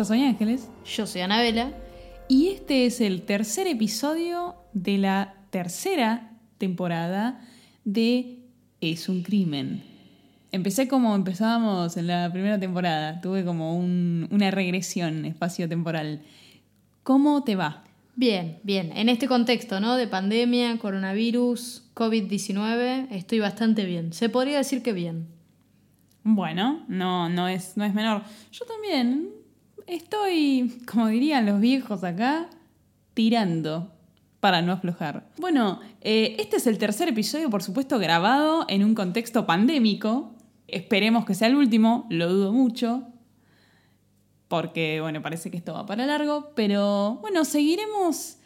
Yo soy Ángeles Yo soy Anabela. y este es el tercer episodio de la tercera temporada de Es un crimen. Empecé como empezábamos en la primera temporada, tuve como un- una regresión espacio-temporal. ¿Cómo te va? Bien, bien. En este contexto, ¿no? De pandemia, coronavirus, COVID-19, estoy bastante bien. Se podría decir que bien. Bueno, no, no, es, no es menor. Yo también estoy, como dirían los viejos acá, tirando para no aflojar. Bueno, eh, este es el tercer episodio, por supuesto, grabado en un contexto pandémico. Esperemos que sea el último, lo dudo mucho, porque, bueno, parece que esto va para largo, pero bueno, seguiremos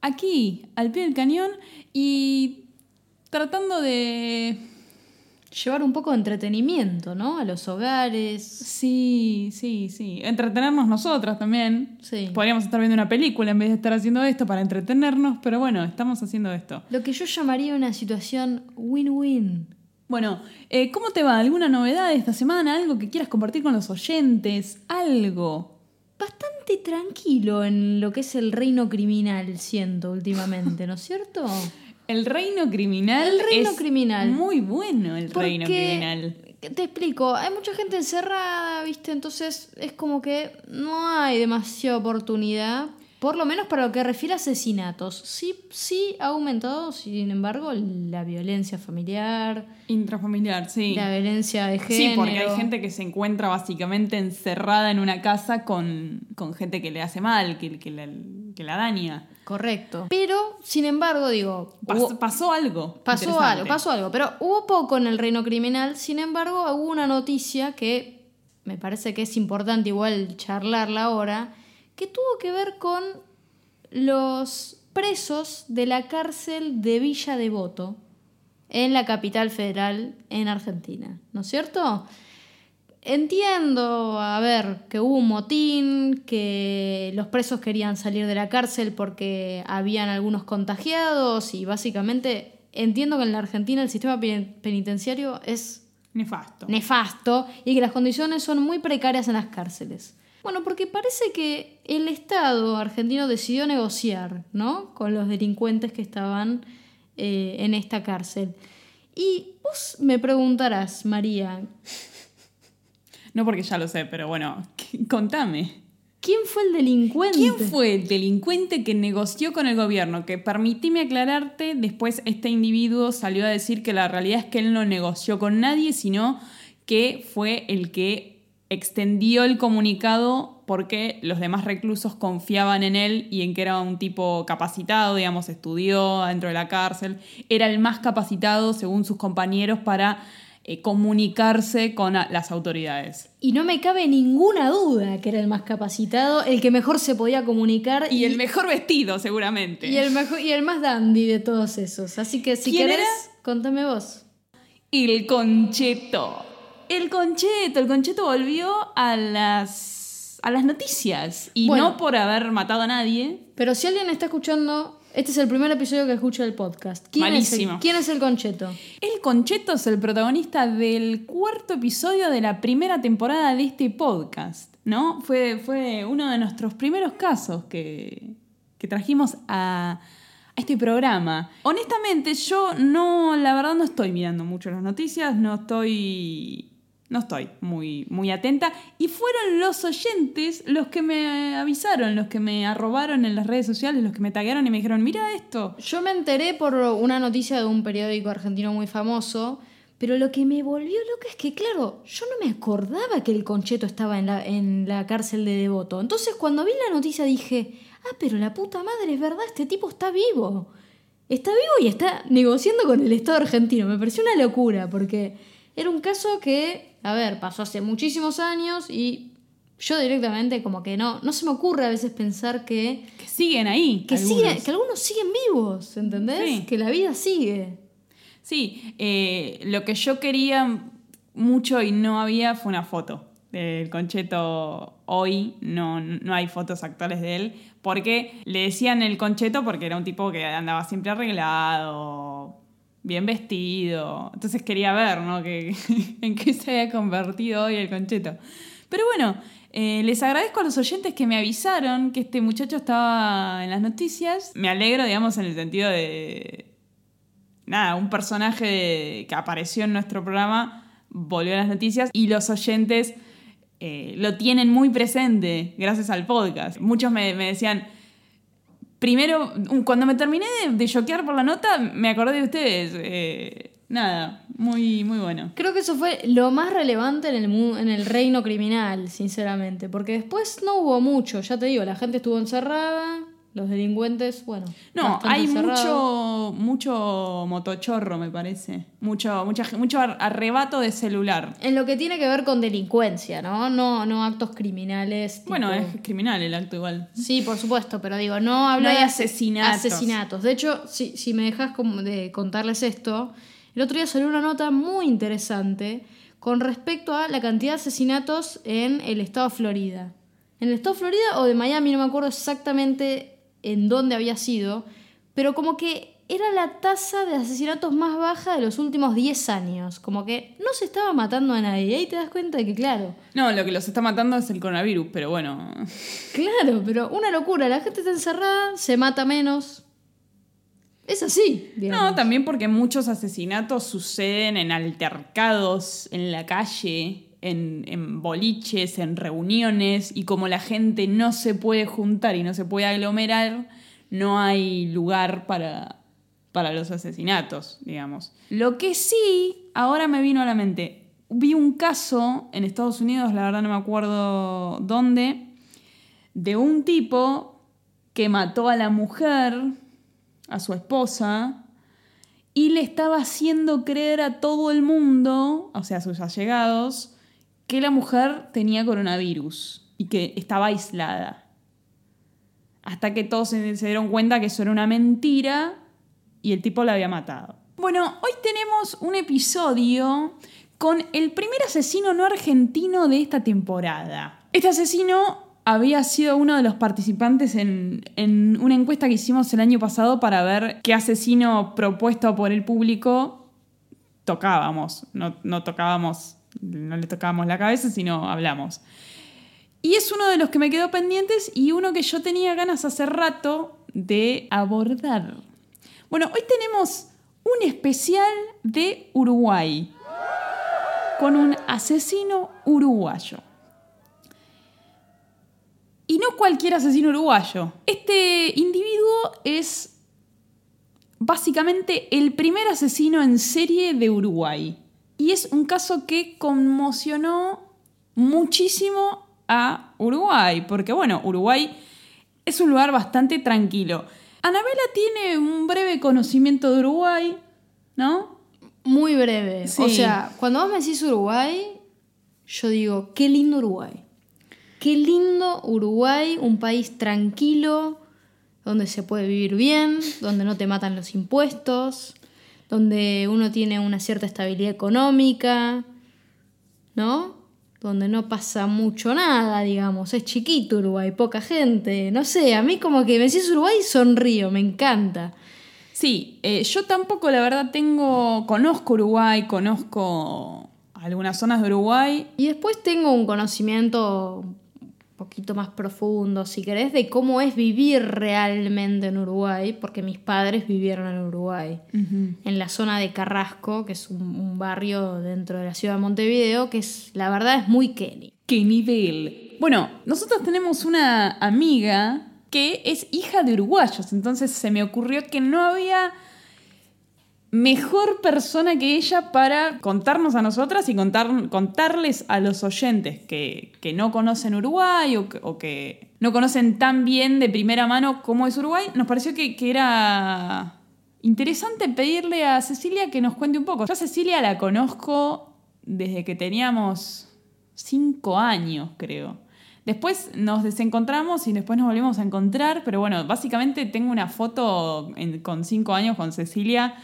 aquí, al pie del cañón, y tratando de Llevar un poco de entretenimiento, ¿no? A los hogares. Sí, sí, sí. Entretenernos nosotras también. Sí. Podríamos estar viendo una película en vez de estar haciendo esto para entretenernos, pero bueno, estamos haciendo esto. Lo que yo llamaría una situación win-win. Bueno, eh, ¿cómo te va? ¿Alguna novedad esta semana? ¿Algo que quieras compartir con los oyentes? ¿Algo? Bastante tranquilo en lo que es el reino criminal, siento últimamente, ¿no es cierto? El reino criminal. El reino es criminal. Muy bueno el reino criminal. Te explico, hay mucha gente encerrada, ¿viste? Entonces es como que no hay demasiada oportunidad, por lo menos para lo que refiere a asesinatos. Sí, sí ha aumentado, sin embargo, la violencia familiar, Intrafamiliar, sí. la violencia de género. Sí, porque hay gente que se encuentra básicamente encerrada en una casa con, con gente que le hace mal, que, que, la, que la daña. Correcto. Pero, sin embargo, digo, Pas- hubo- pasó algo. Pasó algo, pasó algo, pero hubo poco en el reino criminal, sin embargo hubo una noticia que me parece que es importante igual charlarla ahora, que tuvo que ver con los presos de la cárcel de Villa Devoto en la capital federal en Argentina, ¿no es cierto? Entiendo, a ver, que hubo un motín, que los presos querían salir de la cárcel porque habían algunos contagiados y básicamente entiendo que en la Argentina el sistema pen- penitenciario es Nefasto. nefasto y que las condiciones son muy precarias en las cárceles. Bueno, porque parece que el Estado argentino decidió negociar, ¿no? Con los delincuentes que estaban eh, en esta cárcel. Y vos me preguntarás, María, No porque ya lo sé, pero bueno, contame. ¿quién fue el delincuente? ¿Quién fue el delincuente que negoció con el gobierno? Que permitime aclararte, después este individuo salió a decir que la realidad es que él no negoció con nadie, sino que fue el que extendió el comunicado porque los demás reclusos confiaban en él y en que era un tipo capacitado, digamos, estudió dentro de la cárcel, era el más capacitado, según sus compañeros, para eh, comunicarse con las autoridades. Y no me cabe ninguna duda que era el más capacitado, el que mejor se podía comunicar Y el mejor vestido, seguramente. y el, mejor, y el más dandy de todos esos. Así que si ¿Quién querés, era? contame vos. El concheto. El concheto, el concheto volvió a las, a las noticias. Y Bueno. no por haber matado a nadie. Pero si alguien está escuchando, este es el primer episodio que escucha el podcast. ¿Quién, es el, Malísimo. ¿quién es el concheto? El concheto es el protagonista del cuarto episodio de la primera temporada de este podcast. ¿No? Fue, fue uno de nuestros primeros casos que, que trajimos a, a este programa. Honestamente, yo no, la verdad no estoy mirando mucho las noticias, no estoy no estoy muy, muy atenta. Y fueron los oyentes los que me avisaron, los que me arrobaron en las redes sociales, los que me taguearon y me dijeron, mira esto. Yo me enteré por una noticia de un periódico argentino muy famoso, pero lo que me volvió loca es que, claro, yo no me acordaba que el concheto estaba en la, en la cárcel de Devoto. Entonces, cuando vi la noticia dije, ah, pero la puta madre, es verdad, este tipo está vivo. Está vivo y está negociando con el Estado argentino. Me pareció una locura, porque Era un caso que, a ver, pasó hace muchísimos años y yo directamente como que no, no se me ocurre a veces pensar que, Que siguen ahí. que, algunos. sigue- que algunos siguen vivos, ¿entendés? Sí. Que la vida sigue. Sí, eh, lo que yo quería mucho y no había fue una foto del Concheto hoy. No, no hay fotos actuales de él. Porque le decían el Concheto porque era un tipo que andaba siempre arreglado, bien vestido. Entonces quería ver, ¿no? En qué se había convertido hoy el Concheto. Pero bueno, eh, les agradezco a los oyentes que me avisaron que este muchacho estaba en las noticias. Me alegro, digamos, en el sentido de, nada, un personaje que apareció en nuestro programa volvió a las noticias y los oyentes eh, lo tienen muy presente gracias al podcast. Muchos me, me decían, primero, cuando me terminé de, choquear por la nota, me acordé de ustedes. Eh, nada, muy, muy bueno. Creo que eso fue lo más relevante en el, en el reino criminal, sinceramente. Porque después no hubo mucho, ya te digo, la gente estuvo encerrada, los delincuentes, bueno. No, hay mucho, mucho motochorro, me parece. Mucho, mucha, mucho ar- arrebato de celular. En lo que tiene que ver con delincuencia, ¿no? No, no actos criminales. tipo- Bueno, es criminal el acto igual. Sí, por supuesto, pero digo, no hablo No hay de asesinatos. asesinatos. De hecho, si, si me dejas como de contarles esto, el otro día salió una nota muy interesante con respecto a la cantidad de asesinatos en el estado de Florida. En el estado de Florida o de Miami, no me acuerdo exactamente en dónde había sido, pero como que era la tasa de asesinatos más baja de los últimos 10 años. Como que no se estaba matando a nadie. Y ahí te das cuenta de que, claro, No, lo que los está matando es el coronavirus, pero bueno. Claro, pero una locura. La gente está encerrada, se mata menos. Es así, digamos. No, también porque muchos asesinatos suceden en altercados, en la calle, en, boliches, en reuniones, y como la gente no se puede juntar y no se puede aglomerar, no hay lugar para, para los asesinatos, digamos. Lo que sí, ahora me vino a la mente, vi un caso en Estados Unidos, la verdad no me acuerdo dónde, de un tipo que mató a la mujer, a su esposa, y le estaba haciendo creer a todo el mundo, o sea, a sus allegados, que la mujer tenía coronavirus y que estaba aislada. Hasta que todos se, dieron cuenta que eso era una mentira y el tipo la había matado. Bueno, hoy tenemos un episodio con el primer asesino no argentino de esta temporada. Este asesino había sido uno de los participantes en, en una encuesta que hicimos el año pasado para ver qué asesino propuesto por el público tocábamos. No, no tocábamos, no le tocábamos la cabeza, sino hablamos. Y es uno de los que me quedó pendientes y uno que yo tenía ganas hace rato de abordar. Bueno, hoy tenemos un especial de Uruguay con un asesino uruguayo. Y no cualquier asesino uruguayo. Este individuo es básicamente el primer asesino en serie de Uruguay. Y es un caso que conmocionó muchísimo a Uruguay, porque bueno, Uruguay es un lugar bastante tranquilo. Anabela tiene un breve conocimiento de Uruguay, ¿no? Muy breve. Sí. O sea, cuando vos me decís Uruguay, yo digo, qué lindo Uruguay. Qué lindo Uruguay, un país tranquilo, donde se puede vivir bien, donde no te matan los impuestos, donde uno tiene una cierta estabilidad económica, ¿no? Donde no pasa mucho nada, digamos. Es chiquito Uruguay, poca gente. No sé, a mí como que me decís Uruguay y sonrío, me encanta. Sí, eh, yo tampoco la verdad tengo, conozco Uruguay, conozco algunas zonas de Uruguay. Y después tengo un conocimiento poquito más profundo, si querés, de cómo es vivir realmente en Uruguay, porque mis padres vivieron en Uruguay, en la zona de Carrasco, que es un, un barrio dentro de la ciudad de Montevideo, que es, la verdad, es muy Kenny. ¿Qué nivel? Bueno, nosotros tenemos una amiga que es hija de uruguayos, entonces se me ocurrió que no había mejor persona que ella para contarnos a nosotras y contar, contarles a los oyentes que, que no conocen Uruguay o que, no conocen tan bien de primera mano cómo es Uruguay. Nos pareció que, que era interesante pedirle a Cecilia que nos cuente un poco. Yo a Cecilia la conozco desde que teníamos cinco años, creo. Después nos desencontramos y después nos volvimos a encontrar, pero bueno, básicamente tengo una foto con cinco años con Cecilia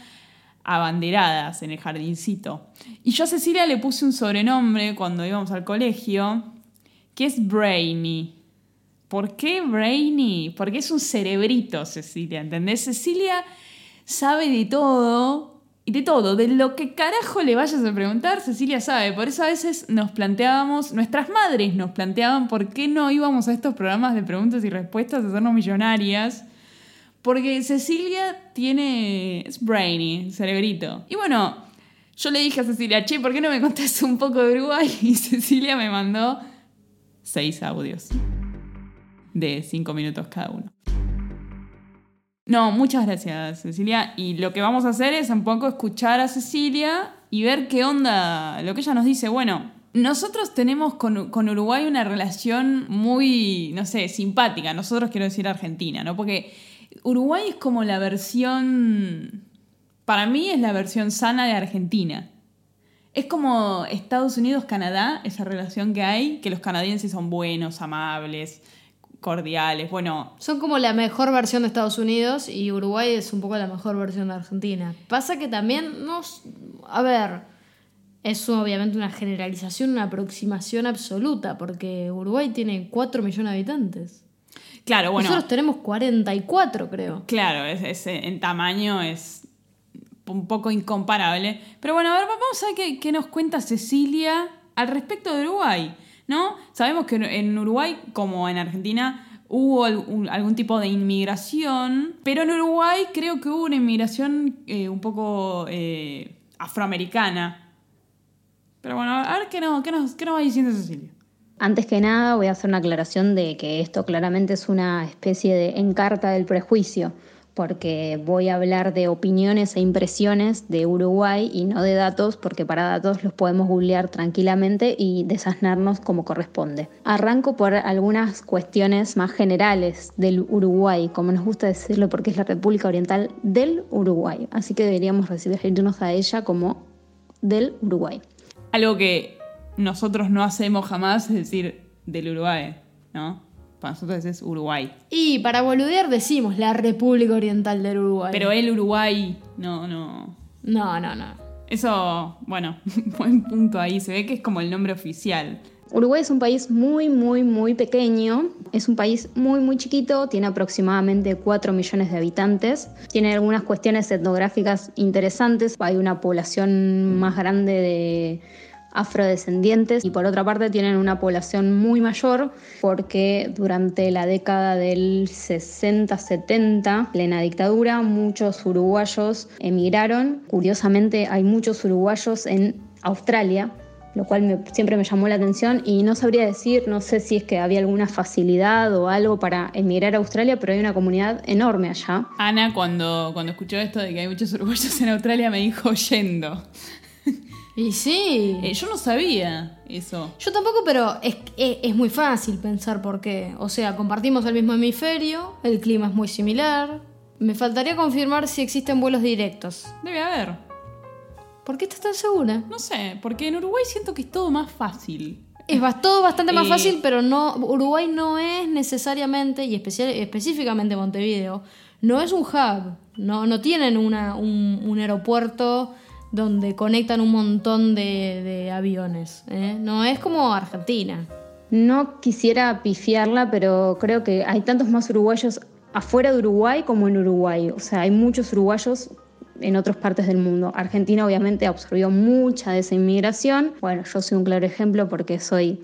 abanderadas en el jardincito. Y yo a Cecilia le puse un sobrenombre cuando íbamos al colegio, que es Brainy. ¿Por qué Brainy? Porque es un cerebrito, Cecilia, ¿entendés? Cecilia sabe de todo, y de todo, de lo que carajo le vayas a preguntar, Cecilia sabe. Por eso a veces nos planteábamos, nuestras madres nos planteaban por qué no íbamos a estos programas de preguntas y respuestas a hacernos millonarias porque Cecilia tiene. es brainy, cerebrito. Y bueno, yo le dije a Cecilia, che, ¿por qué no me contaste un poco de Uruguay? Y Cecilia me mandó seis audios de cinco minutos cada uno. No, muchas gracias, Cecilia. Y lo que vamos a hacer es un poco escuchar a Cecilia y ver qué onda, lo que ella nos dice. Bueno, nosotros tenemos con, con, Uruguay una relación muy, no sé, simpática. Nosotros quiero decir Argentina, ¿no? Porque Uruguay es como la versión, para mí es la versión sana de Argentina. Es como Estados Unidos-Canadá, esa relación que hay, que los canadienses son buenos, amables, cordiales, bueno. Son como la mejor versión de Estados Unidos y Uruguay es un poco la mejor versión de Argentina. Pasa que también nos... A ver, es obviamente una generalización, una aproximación absoluta, porque Uruguay tiene 4 millones de habitantes. Claro, bueno. Nosotros tenemos 44, creo. Claro, es, en tamaño es un poco incomparable. Pero bueno, a ver, vamos a ver qué, nos cuenta Cecilia al respecto de Uruguay. ¿No? Sabemos que en Uruguay, como en Argentina, hubo algún, tipo de inmigración, pero en Uruguay creo que hubo una inmigración eh, un poco eh, afroamericana. Pero bueno, a ver qué, qué, nos, qué nos va diciendo Cecilia. Antes que nada voy a hacer una aclaración de que esto claramente es una especie de encarta del prejuicio, porque voy a hablar de opiniones e impresiones de Uruguay y no de datos, porque para datos los podemos googlear tranquilamente y desasnarnos como corresponde. Arranco por algunas cuestiones más generales del Uruguay, como nos gusta decirlo, porque es la República Oriental del Uruguay, así que deberíamos referirnos a ella como del Uruguay. Algo que nosotros no hacemos jamás, es decir, del Uruguay, ¿no? Para nosotros es Uruguay. Y para boludear decimos la República Oriental del Uruguay. Pero el Uruguay, no, no. No, no, no. Eso, bueno, buen punto ahí. Se ve que es como el nombre oficial. Uruguay es un país muy, muy, muy pequeño. Es un país muy, muy chiquito. Tiene aproximadamente 4 millones de habitantes. Tiene algunas cuestiones etnográficas interesantes. Hay una población más grande de afrodescendientes y por otra parte tienen una población muy mayor porque durante la década del 60-70, plena dictadura, muchos uruguayos emigraron. Curiosamente hay muchos uruguayos en Australia, lo cual siempre me llamó la atención y no sabría decir, no sé si es que había alguna facilidad o algo para emigrar a Australia, pero hay una comunidad enorme allá. Ana, cuando, cuando escuchó esto de que hay muchos uruguayos en Australia, me dijo yendo. Y sí. Eh, yo no sabía eso. Yo tampoco, pero es, es, muy fácil pensar por qué. O sea, compartimos el mismo hemisferio, el clima es muy similar. Me faltaría confirmar si existen vuelos directos. Debe haber. ¿Por qué estás tan segura? No sé, porque en Uruguay siento que es todo más fácil. Es todo bastante más eh, fácil, pero no Uruguay no es necesariamente, y especial, específicamente Montevideo, no es un hub. No, no tienen una, un, un aeropuerto donde conectan un montón de, aviones. ¿eh? No es como Argentina. No quisiera pifiarla, pero creo que hay tantos más uruguayos afuera de Uruguay como en Uruguay. O sea, hay muchos uruguayos en otras partes del mundo. Argentina obviamente absorbió mucha de esa inmigración. Bueno, yo soy un claro ejemplo porque soy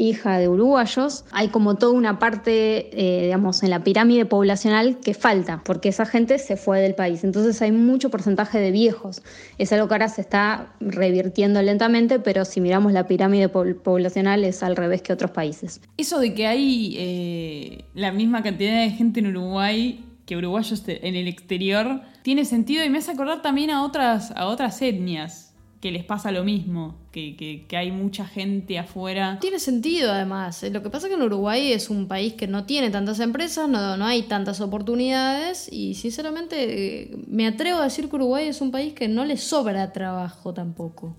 hija de uruguayos, hay como toda una parte, eh, digamos, en la pirámide poblacional que falta, porque esa gente se fue del país. Entonces hay mucho porcentaje de viejos. Es algo que ahora se está revirtiendo lentamente, pero si miramos la pirámide poblacional es al revés que otros países. Eso de que hay eh, la misma cantidad de gente en Uruguay que uruguayos en el exterior tiene sentido y me hace acordar también a otras, a otras etnias que les pasa lo mismo, que, hay mucha gente afuera. Tiene sentido además. Lo que pasa es que en Uruguay es un país que no tiene tantas empresas, no, no hay tantas oportunidades y sinceramente me atrevo a decir que Uruguay es un país que no le sobra trabajo tampoco.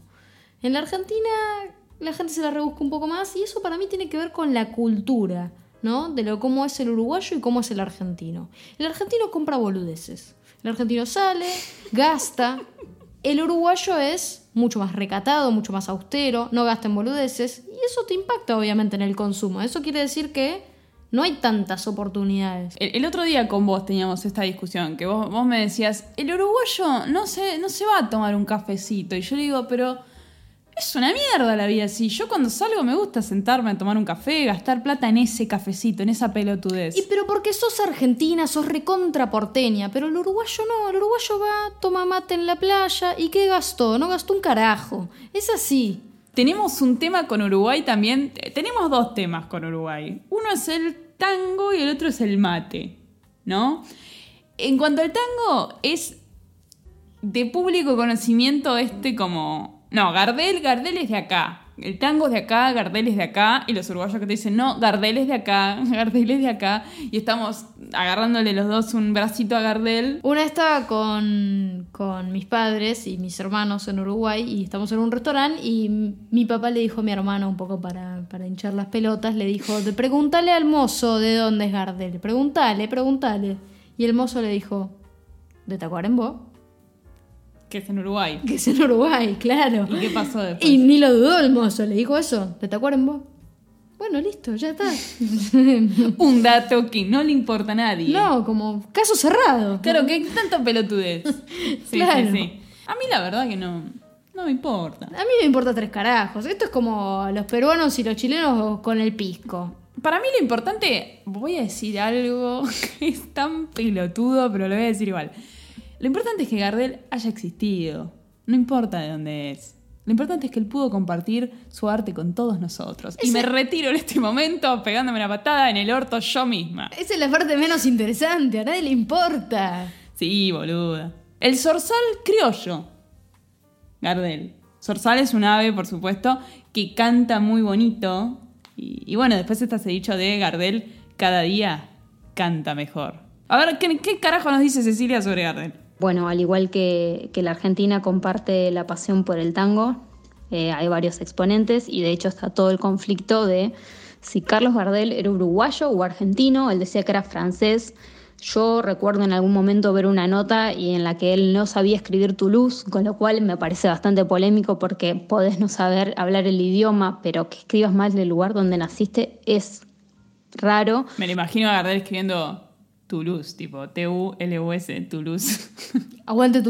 En la Argentina la gente se la rebusca un poco más y eso para mí tiene que ver con la cultura, ¿no? De lo cómo es el uruguayo y cómo es el argentino. El argentino compra boludeces. El argentino sale, gasta. El uruguayo es mucho más recatado, mucho más austero, no gasta en boludeces y eso te impacta obviamente en el consumo. Eso quiere decir que no hay tantas oportunidades. El, otro día con vos teníamos esta discusión, que vos, vos me decías, el uruguayo no se, no se va a tomar un cafecito. Y yo le digo, pero es una mierda la vida así. Yo cuando salgo me gusta sentarme a tomar un café, gastar plata en ese cafecito, en esa pelotudez. Y pero porque sos argentina, sos recontra porteña, pero el uruguayo no, el uruguayo va, toma mate en la playa y ¿qué gastó? No gastó un carajo. Es así. Tenemos un tema con Uruguay también. eh, Tenemos dos temas con Uruguay. Uno es el tango y el otro es el mate, ¿no? En cuanto al tango, es de público conocimiento este como... No, Gardel, Gardel es de acá. El tango es de acá, Gardel es de acá. Y los uruguayos que te dicen, no, Gardel es de acá, Gardel es de acá. Y estamos agarrándole los dos un bracito a Gardel. Una estaba con, con mis padres y mis hermanos en Uruguay y estamos en un restaurante y mi papá le dijo a mi hermano un poco para, para hinchar las pelotas, le dijo, "De- pregúntale al mozo de dónde es Gardel, pregúntale, pregúntale. Y el mozo le dijo, de Tacuarembó, Que es en Uruguay. que es en Uruguay, claro. ¿Y qué pasó después? Y ni lo dudó el mozo, le dijo eso, de Tacuarembó. Bueno, listo, ya está. Un dato que no le importa a nadie. no, como caso cerrado. Claro, que tanto pelotudez. Sí, Claro. sí, sí. A mí la verdad que no, no me importa. A mí me importa tres carajos. Esto es como los peruanos y los chilenos con el pisco. Para mí lo importante, voy a decir algo que es tan pelotudo, pero lo voy a decir igual. Lo importante es que Gardel haya existido. No importa de dónde es. Lo importante es que él pudo compartir su arte con todos nosotros. Y me retiro en este momento pegándome una patada en el orto yo misma. Esa es la parte menos interesante, a nadie le importa. Sí, boluda. El zorzal criollo. Gardel. Zorzal es un ave, por supuesto, que canta muy bonito. Y, y bueno, después está ese dicho de Gardel, cada día canta mejor. A ver, ¿qué, qué carajo nos dice Cecilia sobre Gardel? Bueno, al igual que, la Argentina comparte la pasión por el tango, eh, hay varios exponentes y de hecho está todo el conflicto de si Carlos Gardel era uruguayo o argentino, él decía que era francés. Yo recuerdo en algún momento ver una nota y en la que él no sabía escribir Toulouse, con lo cual me parece bastante polémico porque podés no saber hablar el idioma, pero que escribas mal del lugar donde naciste es raro. Me lo imagino a Gardel escribiendo Toulouse, tipo T-U-L-U-S, Toulouse. Aguante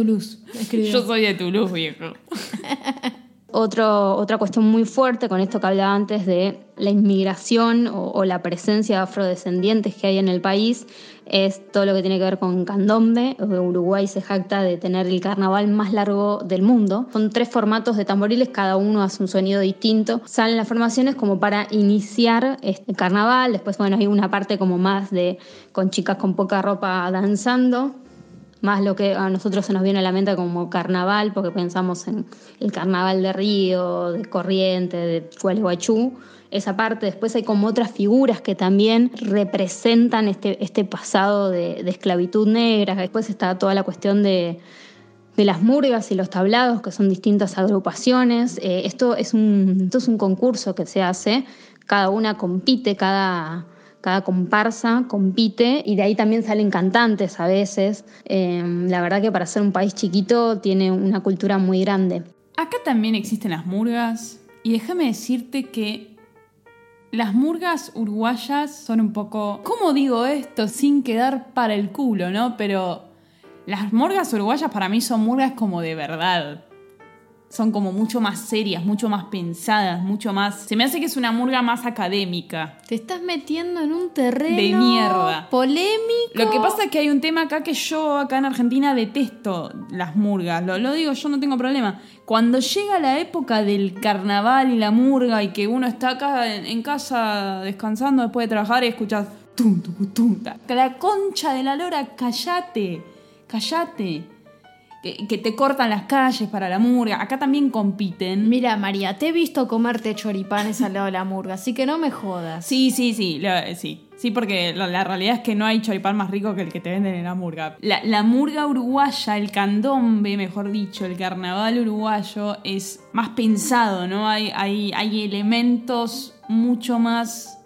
escribió. Yo soy de Toulouse, viejo. Otro, otra cuestión muy fuerte con esto que hablaba antes de la inmigración o, o la presencia de afrodescendientes que hay en el país es todo lo que tiene que ver con candombe. Uruguay se jacta de tener el carnaval más largo del mundo. Son tres formatos de tamboriles, cada uno hace un sonido distinto. Salen las formaciones como para iniciar este carnaval. Después, bueno, hay una parte como más de con chicas con poca ropa danzando más lo que a nosotros se nos viene a la mente como carnaval, porque pensamos en el carnaval de Río, de Corriente, de Gualeguaychú, esa parte. Después hay como otras figuras que también representan este, este pasado de, esclavitud negra. Después está toda la cuestión de, de las murgas y los tablados, que son distintas agrupaciones. Eh, esto, es un, esto es un concurso que se hace, cada una compite, cada, cada comparsa compite y de ahí también salen cantantes a veces. Eh, la verdad que para ser un país chiquito tiene una cultura muy grande. Acá también existen las murgas. Y déjame decirte que las murgas uruguayas son un poco. ¿Cómo digo esto sin quedar para el culo, no? Pero las murgas uruguayas para mí son murgas como de verdad. Son como mucho más serias, mucho más pensadas, mucho más. Se me hace que es una murga más académica. Te estás metiendo en un terreno De mierda. polémico. Lo que pasa es que hay un tema acá que yo acá en Argentina detesto las murgas. Lo, lo digo, yo no tengo problema. Cuando llega la época del carnaval y la murga y que uno está acá en, en casa descansando después de trabajar y escuchas tum, tum, la concha de la lora, callate, callate. Que, que te cortan las calles para la murga. Acá también compiten. Mira, María, te he visto comerte choripanes al lado de la murga, así que no me jodas. Sí, sí, sí, sí. Sí, porque la, la realidad es que no hay choripán más rico que el que te venden en la murga. La, la murga uruguaya, el candombe, mejor dicho, el carnaval uruguayo es más pensado, ¿no? Hay, hay, hay elementos mucho más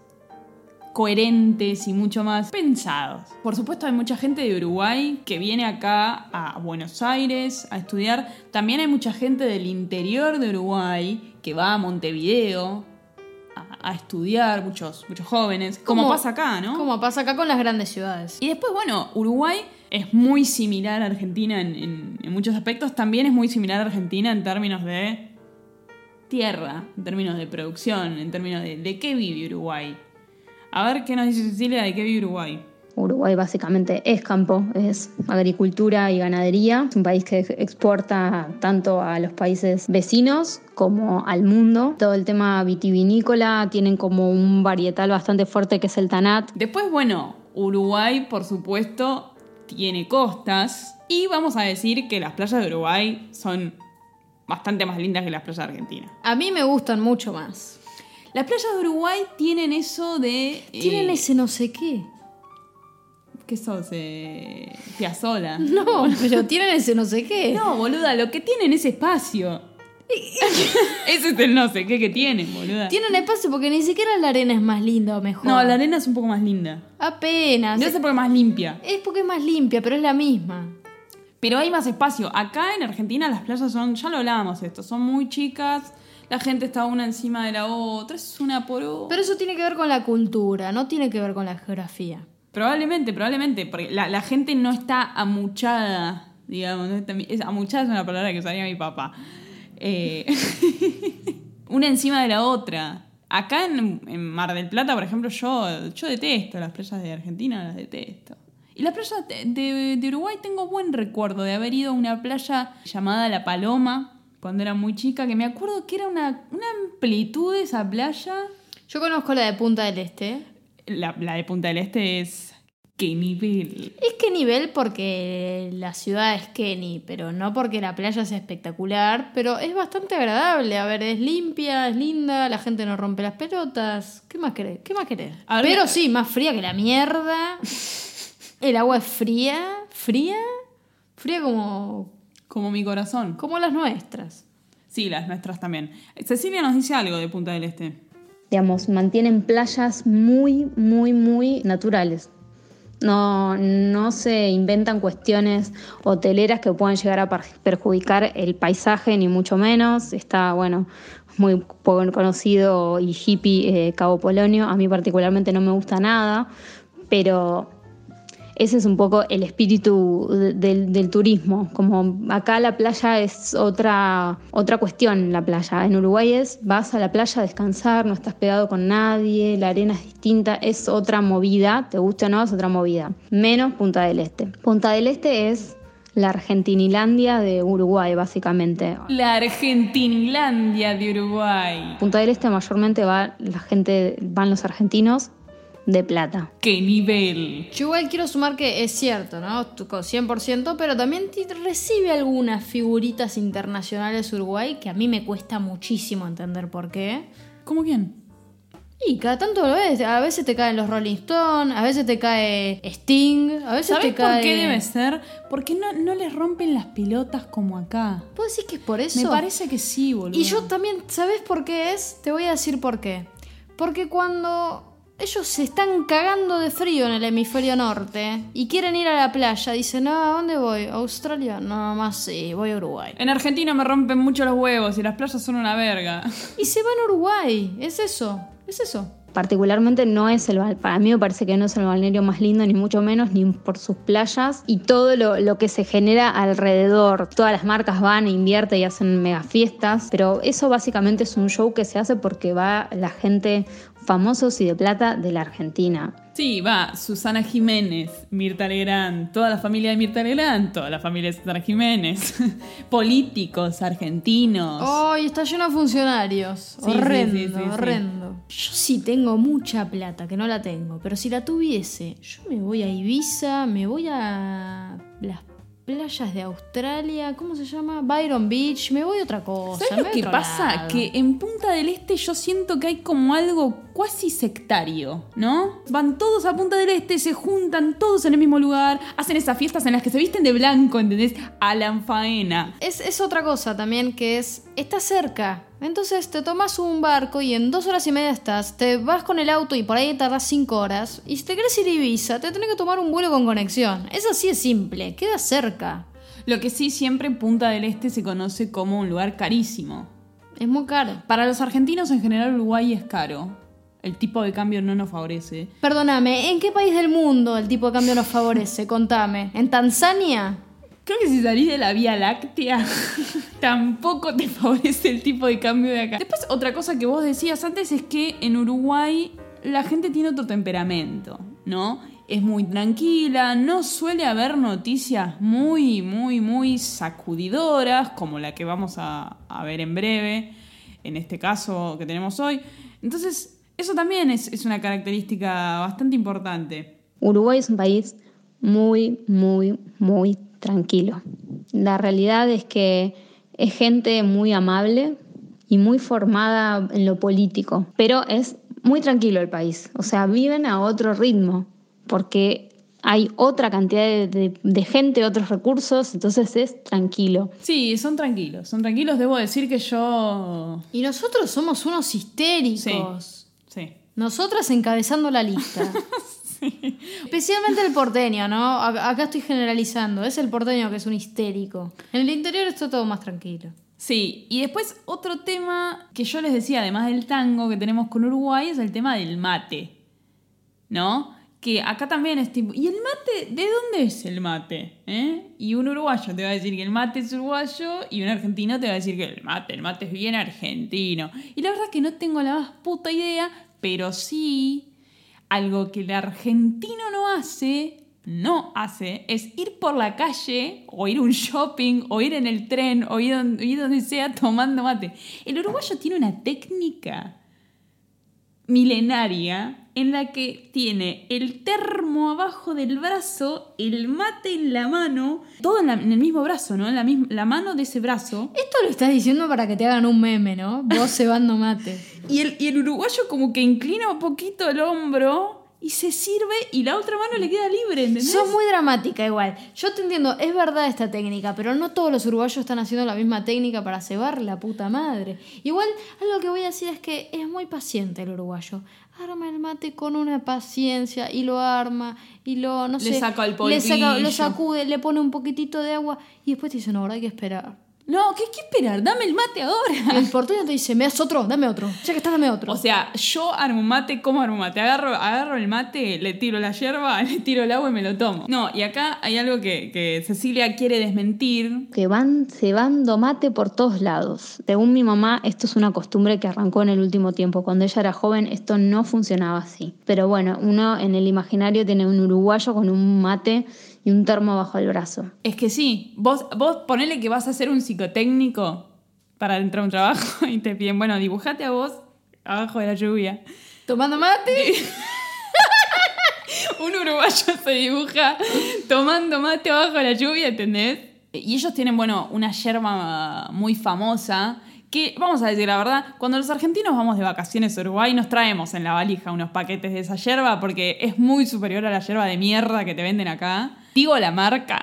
coherentes y mucho más pensados. Por supuesto hay mucha gente de Uruguay que viene acá a Buenos Aires a estudiar. También hay mucha gente del interior de Uruguay que va a Montevideo a, a estudiar, muchos, muchos jóvenes, como Como- pasa acá, ¿no? Como pasa acá con las grandes ciudades. Y después, bueno, Uruguay es muy similar a Argentina en, en- en muchos aspectos. También es muy similar a Argentina en términos de tierra, en términos de producción, en términos de, de qué vive Uruguay. A ver qué nos dice Cecilia de qué vive Uruguay. Uruguay básicamente es campo, es agricultura y ganadería. Es un país que exporta tanto a los países vecinos como al mundo. Todo el tema vitivinícola tienen como un varietal bastante fuerte que es el Tanat. Después, bueno, Uruguay, por supuesto, tiene costas. Y vamos a decir que las playas de Uruguay son bastante más lindas que las playas de Argentina. A mí me gustan mucho más. Las playas de Uruguay tienen eso de... Tienen eh, ese no sé qué. ¿Qué sos? Eh, Piazzola. No, pero tienen ese no sé qué. No, boluda, lo que tienen es espacio. Ese es el no sé qué que tienen, boluda. Tienen espacio porque ni siquiera la arena es más linda o mejor. No, la arena es un poco más linda. Apenas. Debe ser porque es más limpia. Es porque es más limpia, pero es la misma. Pero hay más espacio. Acá en Argentina las playas son, ya lo hablábamos esto, son muy chicas. La gente está una encima de la otra. Es una por otra. Pero eso tiene que ver con la cultura, no tiene que ver con la geografía. Probablemente, probablemente. Porque la, la gente no está amuchada, digamos. no está- es- amuchada es una palabra que usaría mi papá. Eh, una encima de la otra. Acá en, en Mar del Plata, por ejemplo, yo, yo detesto las playas de Argentina, las detesto. Y las playas de, de- de Uruguay tengo buen recuerdo de haber ido a una playa llamada La Paloma cuando era muy chica, que me acuerdo que era una, una amplitud esa playa. Yo conozco la de Punta del Este. La, la de Punta del Este es... ¡Qué nivel! Es que nivel porque la ciudad es Kenny, pero no porque la playa es espectacular, pero es bastante agradable. A ver, es limpia, es linda, la gente no rompe las pelotas. ¿Qué más querés? ¿Qué más querés? Pero sí, más fría que la mierda. El agua es fría, fría, fría como, Como mi corazón. como las nuestras. Sí, las nuestras también. Cecilia nos dice algo de Punta del Este. Digamos, mantienen playas muy, muy, muy naturales. No, no se inventan cuestiones hoteleras que puedan llegar a perjudicar el paisaje, ni mucho menos. Está, bueno, muy poco conocido y hippie eh, Cabo Polonio. A mí particularmente no me gusta nada, pero ese es un poco el espíritu de- del, del turismo. Como acá la playa es otra, otra cuestión, la playa. En Uruguay es, vas a la playa a descansar, no estás pegado con nadie, la arena es distinta, es otra movida, te guste o no, es otra movida. Menos Punta del Este. Punta del Este es la Argentinilandia de Uruguay, básicamente. La Argentinilandia de Uruguay. Punta del Este mayormente va la gente, van los argentinos de plata. ¡Qué nivel! Yo igual quiero sumar que es cierto, ¿no? Tu- con 100%, pero también recibe algunas figuritas internacionales Uruguay que a mí me cuesta muchísimo entender por qué. ¿Cómo quién? Y cada tanto lo ves, a veces te caen los Rolling Stones, a veces te cae Sting, a veces ¿Sabes te cae... por qué debe ser? Porque no, no les rompen las pelotas como acá. ¿Puedo decir que es por eso? Me parece que sí, boludo. Y yo también, ¿sabes por qué es? Te voy a decir por qué. Porque cuando ellos se están cagando de frío en el hemisferio norte y quieren ir a la playa, dicen, no, ¿a dónde voy? ¿A Australia? No, más sí, voy a Uruguay. En Argentina me rompen mucho los huevos y las playas son una verga. Y se van a Uruguay, es eso, es eso. Particularmente no es el para mí me parece que no es el balneario más lindo, ni mucho menos, ni por sus playas y todo lo, lo que se genera alrededor. Todas las marcas van e invierten y hacen mega fiestas, pero eso básicamente es un show que se hace porque va la gente famosos y de plata de la Argentina. Sí, va, Susana Jiménez, Mirta Legrand, toda la familia de Mirta Legrand, toda la familia de Susana Jiménez, políticos argentinos. Ay, está lleno de funcionarios. Sí, horrendo, sí, sí, sí. horrendo. Yo sí tengo mucha plata, que no la tengo, pero si la tuviese, yo me voy a Ibiza, me voy a las playas de Australia, ¿cómo se llama? Byron Beach, me voy a otra cosa. ¿Sabes lo que pasa? lado. Que en Punta del Este yo siento que hay como algo cuasi sectario, ¿no? Van todos a Punta del Este, se juntan todos en el mismo lugar, hacen esas fiestas en las que se visten de blanco, ¿entendés? Alan Faena. Es, es otra cosa también que es, está cerca. Entonces te tomas un barco y en dos horas y media estás, te vas con el auto y por ahí tardás cinco horas. Y si te querés ir a Ibiza, te tenés que tomar un vuelo con conexión. Es así de simple, queda cerca. Lo que sí siempre Punta del Este se conoce como un lugar carísimo. Es muy caro. Para los argentinos en general Uruguay es caro. El tipo de cambio no nos favorece. Perdóname, ¿en qué país del mundo el tipo de cambio nos favorece? Contame. ¿En Tanzania? Creo que si salís de la Vía Láctea, tampoco te favorece el tipo de cambio de acá. Después, otra cosa que vos decías antes es que en Uruguay la gente tiene otro temperamento, ¿no? Es muy tranquila, no suele haber noticias muy, muy, muy sacudidoras, como la que vamos a, ver en breve, en este caso que tenemos hoy. Entonces, eso también es, es una característica bastante importante. Uruguay es un país muy, muy, muy tranquilo. La realidad es que es gente muy amable y muy formada en lo político, pero es muy tranquilo el país. O sea, viven a otro ritmo, porque hay otra cantidad de, de- de gente, otros recursos, entonces es tranquilo. Sí, son tranquilos, son tranquilos. Debo decir que yo... Y nosotros somos unos histéricos. Sí. Nosotras encabezando la lista. Especialmente el porteño, ¿no? Acá estoy generalizando. Es el porteño que es un histérico. En el interior está todo más tranquilo. Sí, y después otro tema que yo les decía, además del tango que tenemos con Uruguay, es el tema del mate. ¿No? Que acá también es tipo. ¿Y el mate? ¿De dónde es el mate? ¿Eh? Y un uruguayo te va a decir que el mate es uruguayo y un argentino te va a decir que el mate, el mate es bien argentino. Y la verdad que no tengo la más puta idea, pero sí algo que el argentino no hace, no hace, es ir por la calle o ir a un shopping o ir en el tren o ir donde, ir donde sea tomando mate. El uruguayo tiene una técnica milenaria en la que tiene el termo abajo del brazo, el mate en la mano, todo en, la- en el mismo brazo, ¿no? En la, misma, la mano de ese brazo. Esto lo estás diciendo para que te hagan un meme, ¿no? Vos cebando mate. Y el, y el uruguayo como que inclina un poquito el hombro y se sirve y la otra mano le queda libre, ¿entendés? Sos muy dramática igual. Yo te entiendo, es verdad esta técnica, pero no todos los uruguayos están haciendo la misma técnica para cebar la puta madre. Igual, algo que voy a decir es que es muy paciente el uruguayo. Arma el mate con una paciencia y lo arma y lo, no Le sé, saca el le saca- polvillo. lo sacude, le pone un poquitito de agua y después te dice, no, ahora hay que esperar. No, ¿qué hay que esperar? Dame el mate ahora. el porteño te dice, ¿me das otro? Dame otro. Ya que estás, dame otro. O sea, yo armo un mate, ¿cómo armo un mate? Agarro, agarro el mate, le tiro la hierba, le tiro el agua y me lo tomo. No, y acá hay algo que, que Cecilia quiere desmentir. que van cebando mate por todos lados. Según mi mamá, esto es una costumbre que arrancó en el último tiempo. Cuando ella era joven, esto no funcionaba así. Pero bueno, uno en el imaginario tiene un uruguayo con un mate y un termo bajo el brazo. Es que sí, vos, vos ponele que vas a hacer un psicotécnico para entrar a un trabajo y te piden, bueno, dibujate a vos abajo de la lluvia. Tomando mate. Un uruguayo se dibuja tomando mate abajo de la lluvia, ¿entendés? Y ellos tienen, bueno, una yerba muy famosa que, vamos a decir la verdad, cuando los argentinos vamos de vacaciones a Uruguay nos traemos en la valija unos paquetes de esa yerba porque es muy superior a la yerba de mierda que te venden acá. Digo la marca.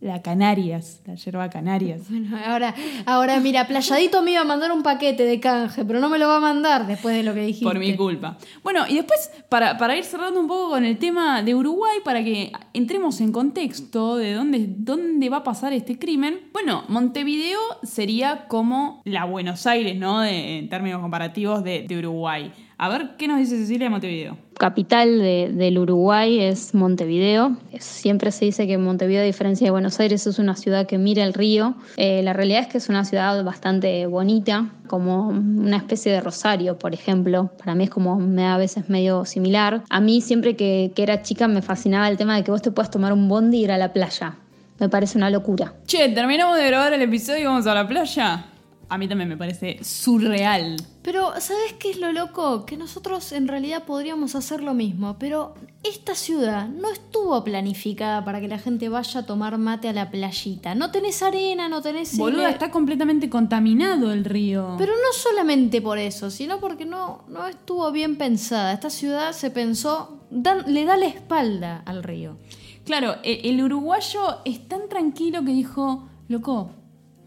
La Canarias, la yerba Canarias. Bueno, ahora, ahora mira, Playadito me iba a mandar un paquete de canje, pero no me lo va a mandar después de lo que dijiste. Por mi culpa. Bueno, y después, para, para ir cerrando un poco con el tema de Uruguay, para que entremos en contexto de dónde, dónde va a pasar este crimen. Bueno, Montevideo sería como la Buenos Aires, ¿no? De- en términos comparativos de, de Uruguay. A ver, ¿qué nos dice Cecilia de Montevideo? Capital de- del Uruguay es Montevideo. Siempre se dice que Montevideo, a diferencia de Buenos Aires, es una ciudad que mira el río. Eh, la realidad es que es una ciudad bastante bonita, como una especie de Rosario, por ejemplo. Para mí es como, me da a veces medio similar. A mí siempre que, que era chica me fascinaba el tema de que vos te puedas tomar un bondi y ir a la playa. Me parece una locura. Che, terminamos de grabar el episodio y vamos a la playa. A mí también me parece surreal. Pero, ¿sabes qué es lo loco? Que nosotros en realidad podríamos hacer lo mismo, pero esta ciudad no estuvo planificada para que la gente vaya a tomar mate a la playita. No tenés arena, no tenés... Boluda, está completamente contaminado el río. Pero no solamente por eso, sino porque no, no estuvo bien pensada. Esta ciudad se pensó, dan- le da la espalda al río. Claro, e- el uruguayo es tan tranquilo que dijo, loco,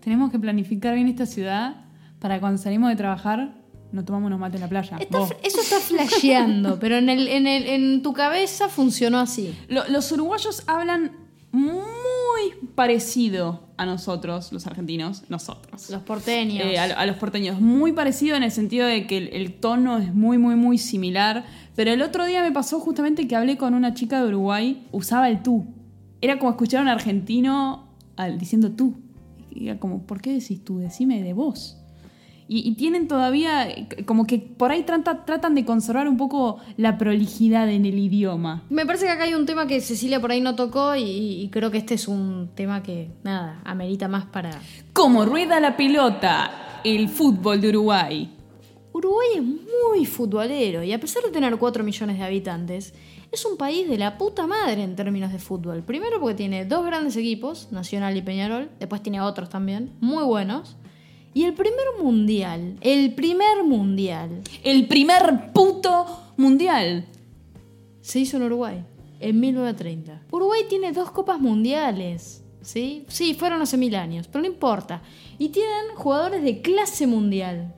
tenemos que planificar bien esta ciudad para cuando salimos de trabajar no tomamos unos mates en la playa. Está eso está flasheando, pero en, el, en, el, en tu cabeza funcionó así. Lo- los uruguayos hablan muy parecido a nosotros, los argentinos, nosotros. Los porteños. Eh, a, a los porteños. Muy parecido en el sentido de que el, el tono es muy, muy, muy similar. Pero el otro día me pasó justamente que hablé con una chica de Uruguay, usaba el tú. Era como escuchar a un argentino al- diciendo tú. Y era como, ¿por qué decís tú? Decime de vos. Y, y tienen todavía, como que por ahí trata- tratan de conservar un poco la prolijidad en el idioma. Me parece que acá hay un tema que Cecilia por ahí no tocó y, y creo que este es un tema que, nada, amerita más para... Como rueda la pelota el fútbol de Uruguay. Uruguay es muy futbolero y a pesar de tener 4 millones de habitantes, es un país de la puta madre en términos de fútbol. Primero porque tiene dos grandes equipos, Nacional y Peñarol, después tiene otros también, muy buenos. Y el primer mundial, el primer mundial, El primer puto mundial. se hizo en Uruguay, en 1930. Uruguay tiene dos copas mundiales, ¿sí? Sí, fueron hace mil años, pero no importa. Y tienen jugadores de clase mundial.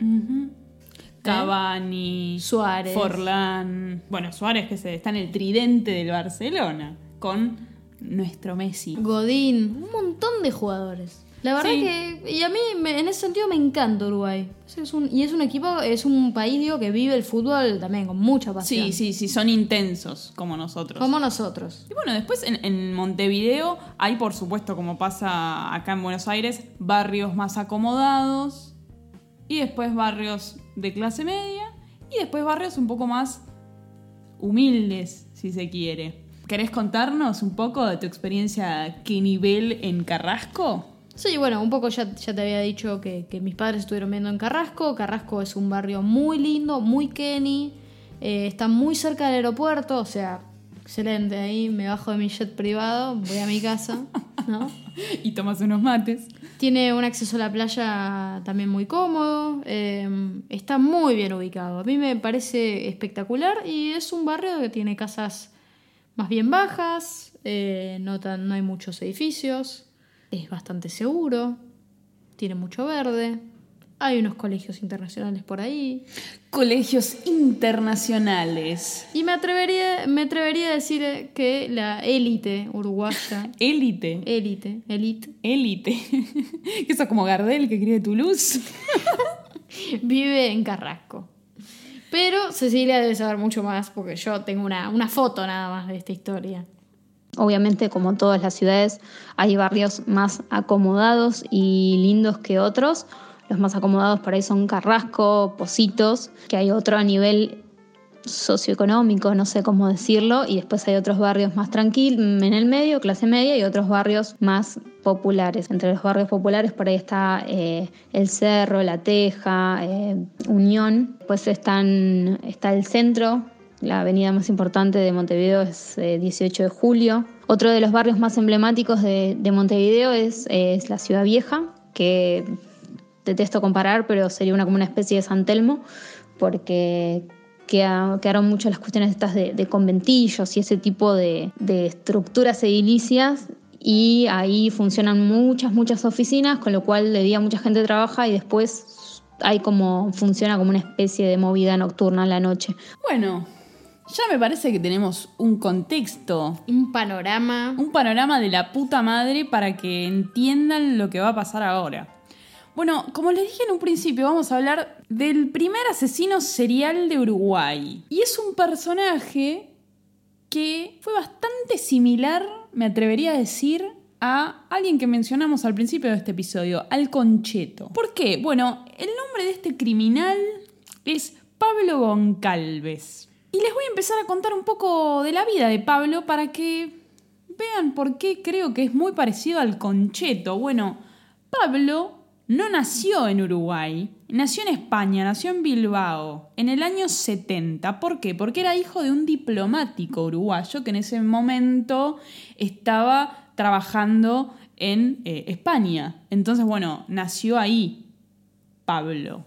Cavani, Suárez. Forlán. Bueno, Suárez que se está en el tridente del Barcelona con nuestro Messi. Godín, un montón de jugadores. La verdad Sí. que, y a mí me- en ese sentido me encanta Uruguay. Es un- y es un equipo, es un país, digo, que vive el fútbol también con mucha pasión. Sí, sí, sí, son intensos como nosotros. Como nosotros. Y bueno, después en, en Montevideo hay, por supuesto, como pasa acá en Buenos Aires, barrios más acomodados y después barrios de clase media y después barrios un poco más humildes, si se quiere. ¿Querés contarnos un poco de tu experiencia qué nivel en Carrasco? Sí, bueno, un poco ya, ya te había dicho que, que mis padres estuvieron viendo en Carrasco. Carrasco es un barrio muy lindo, muy Kenny. eh, está muy cerca del aeropuerto, o sea, excelente. Ahí me bajo de mi jet privado, voy a mi casa, ¿no? Y tomas unos mates. Tiene un acceso a la playa también muy cómodo. eh, está muy bien ubicado. A mí me parece espectacular y es un barrio que tiene casas más bien bajas, eh, no, tan- no hay muchos edificios, es bastante seguro, tiene mucho verde. Hay unos colegios internacionales por ahí. Colegios internacionales. Y me atrevería, me atrevería a decir que la élite uruguaya, Élite. élite, élite, Élite. Eso es como Gardel que escribe Toulouse. vive en Carrasco. Pero Cecilia debe saber mucho más porque yo tengo una, una foto nada más de esta historia. Obviamente, como todas las ciudades, hay barrios más acomodados y lindos que otros. Los más acomodados por ahí son Carrasco, Positos, que hay otro a nivel socioeconómico, no sé cómo decirlo, y después hay otros barrios más tranquilos, en el medio, clase media, y otros barrios más populares. Entre los barrios populares por ahí está eh, El Cerro, La Teja, eh, Unión, pues están, está el centro, la avenida más importante de Montevideo es eh, 18 de julio. Otro de los barrios más emblemáticos de, de Montevideo es, es la Ciudad Vieja, que detesto comparar, pero sería una, como una especie de San Telmo, porque queda- quedaron mucho las cuestiones estas de, de conventillos y ese tipo de, de estructuras edilicias y ahí funcionan muchas, muchas oficinas, con lo cual de día mucha gente trabaja y después hay como, funciona como una especie de movida nocturna en la noche. Bueno, ya me parece que tenemos un contexto, Un panorama. un panorama de la puta madre para que entiendan lo que va a pasar ahora. Bueno, como les dije en un principio, vamos a hablar del primer asesino serial de Uruguay. Y es un personaje que fue bastante similar, me atrevería a decir, a alguien que mencionamos al principio de este episodio, al Concheto. ¿Por qué? Bueno, el nombre de este criminal es Pablo Goncalves. Y les voy a empezar a contar un poco de la vida de Pablo para que vean por qué creo que es muy parecido al Concheto. Bueno, Pablo no nació en Uruguay, nació en España, nació en Bilbao, en el año 70. ¿Por qué? Porque era hijo de un diplomático uruguayo que en ese momento estaba trabajando en eh, España. Entonces, bueno, nació ahí Pablo.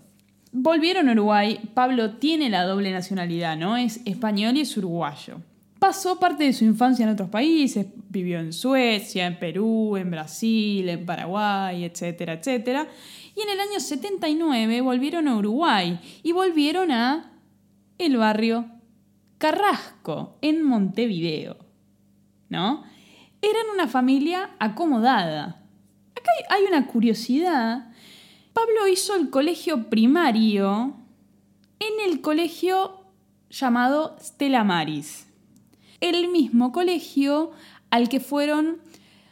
Volvieron a Uruguay, Pablo tiene la doble nacionalidad, ¿no? Es español y es uruguayo. Pasó parte de su infancia en otros países, vivió en Suecia, en Perú, en Brasil, en Paraguay, etcétera, etcétera. Y en el año 79 volvieron a Uruguay y volvieron a el barrio Carrasco, en Montevideo. ¿No? Eran una familia acomodada. Acá hay una curiosidad. Pablo hizo el colegio primario en el colegio llamado Stella Maris el mismo colegio al que fueron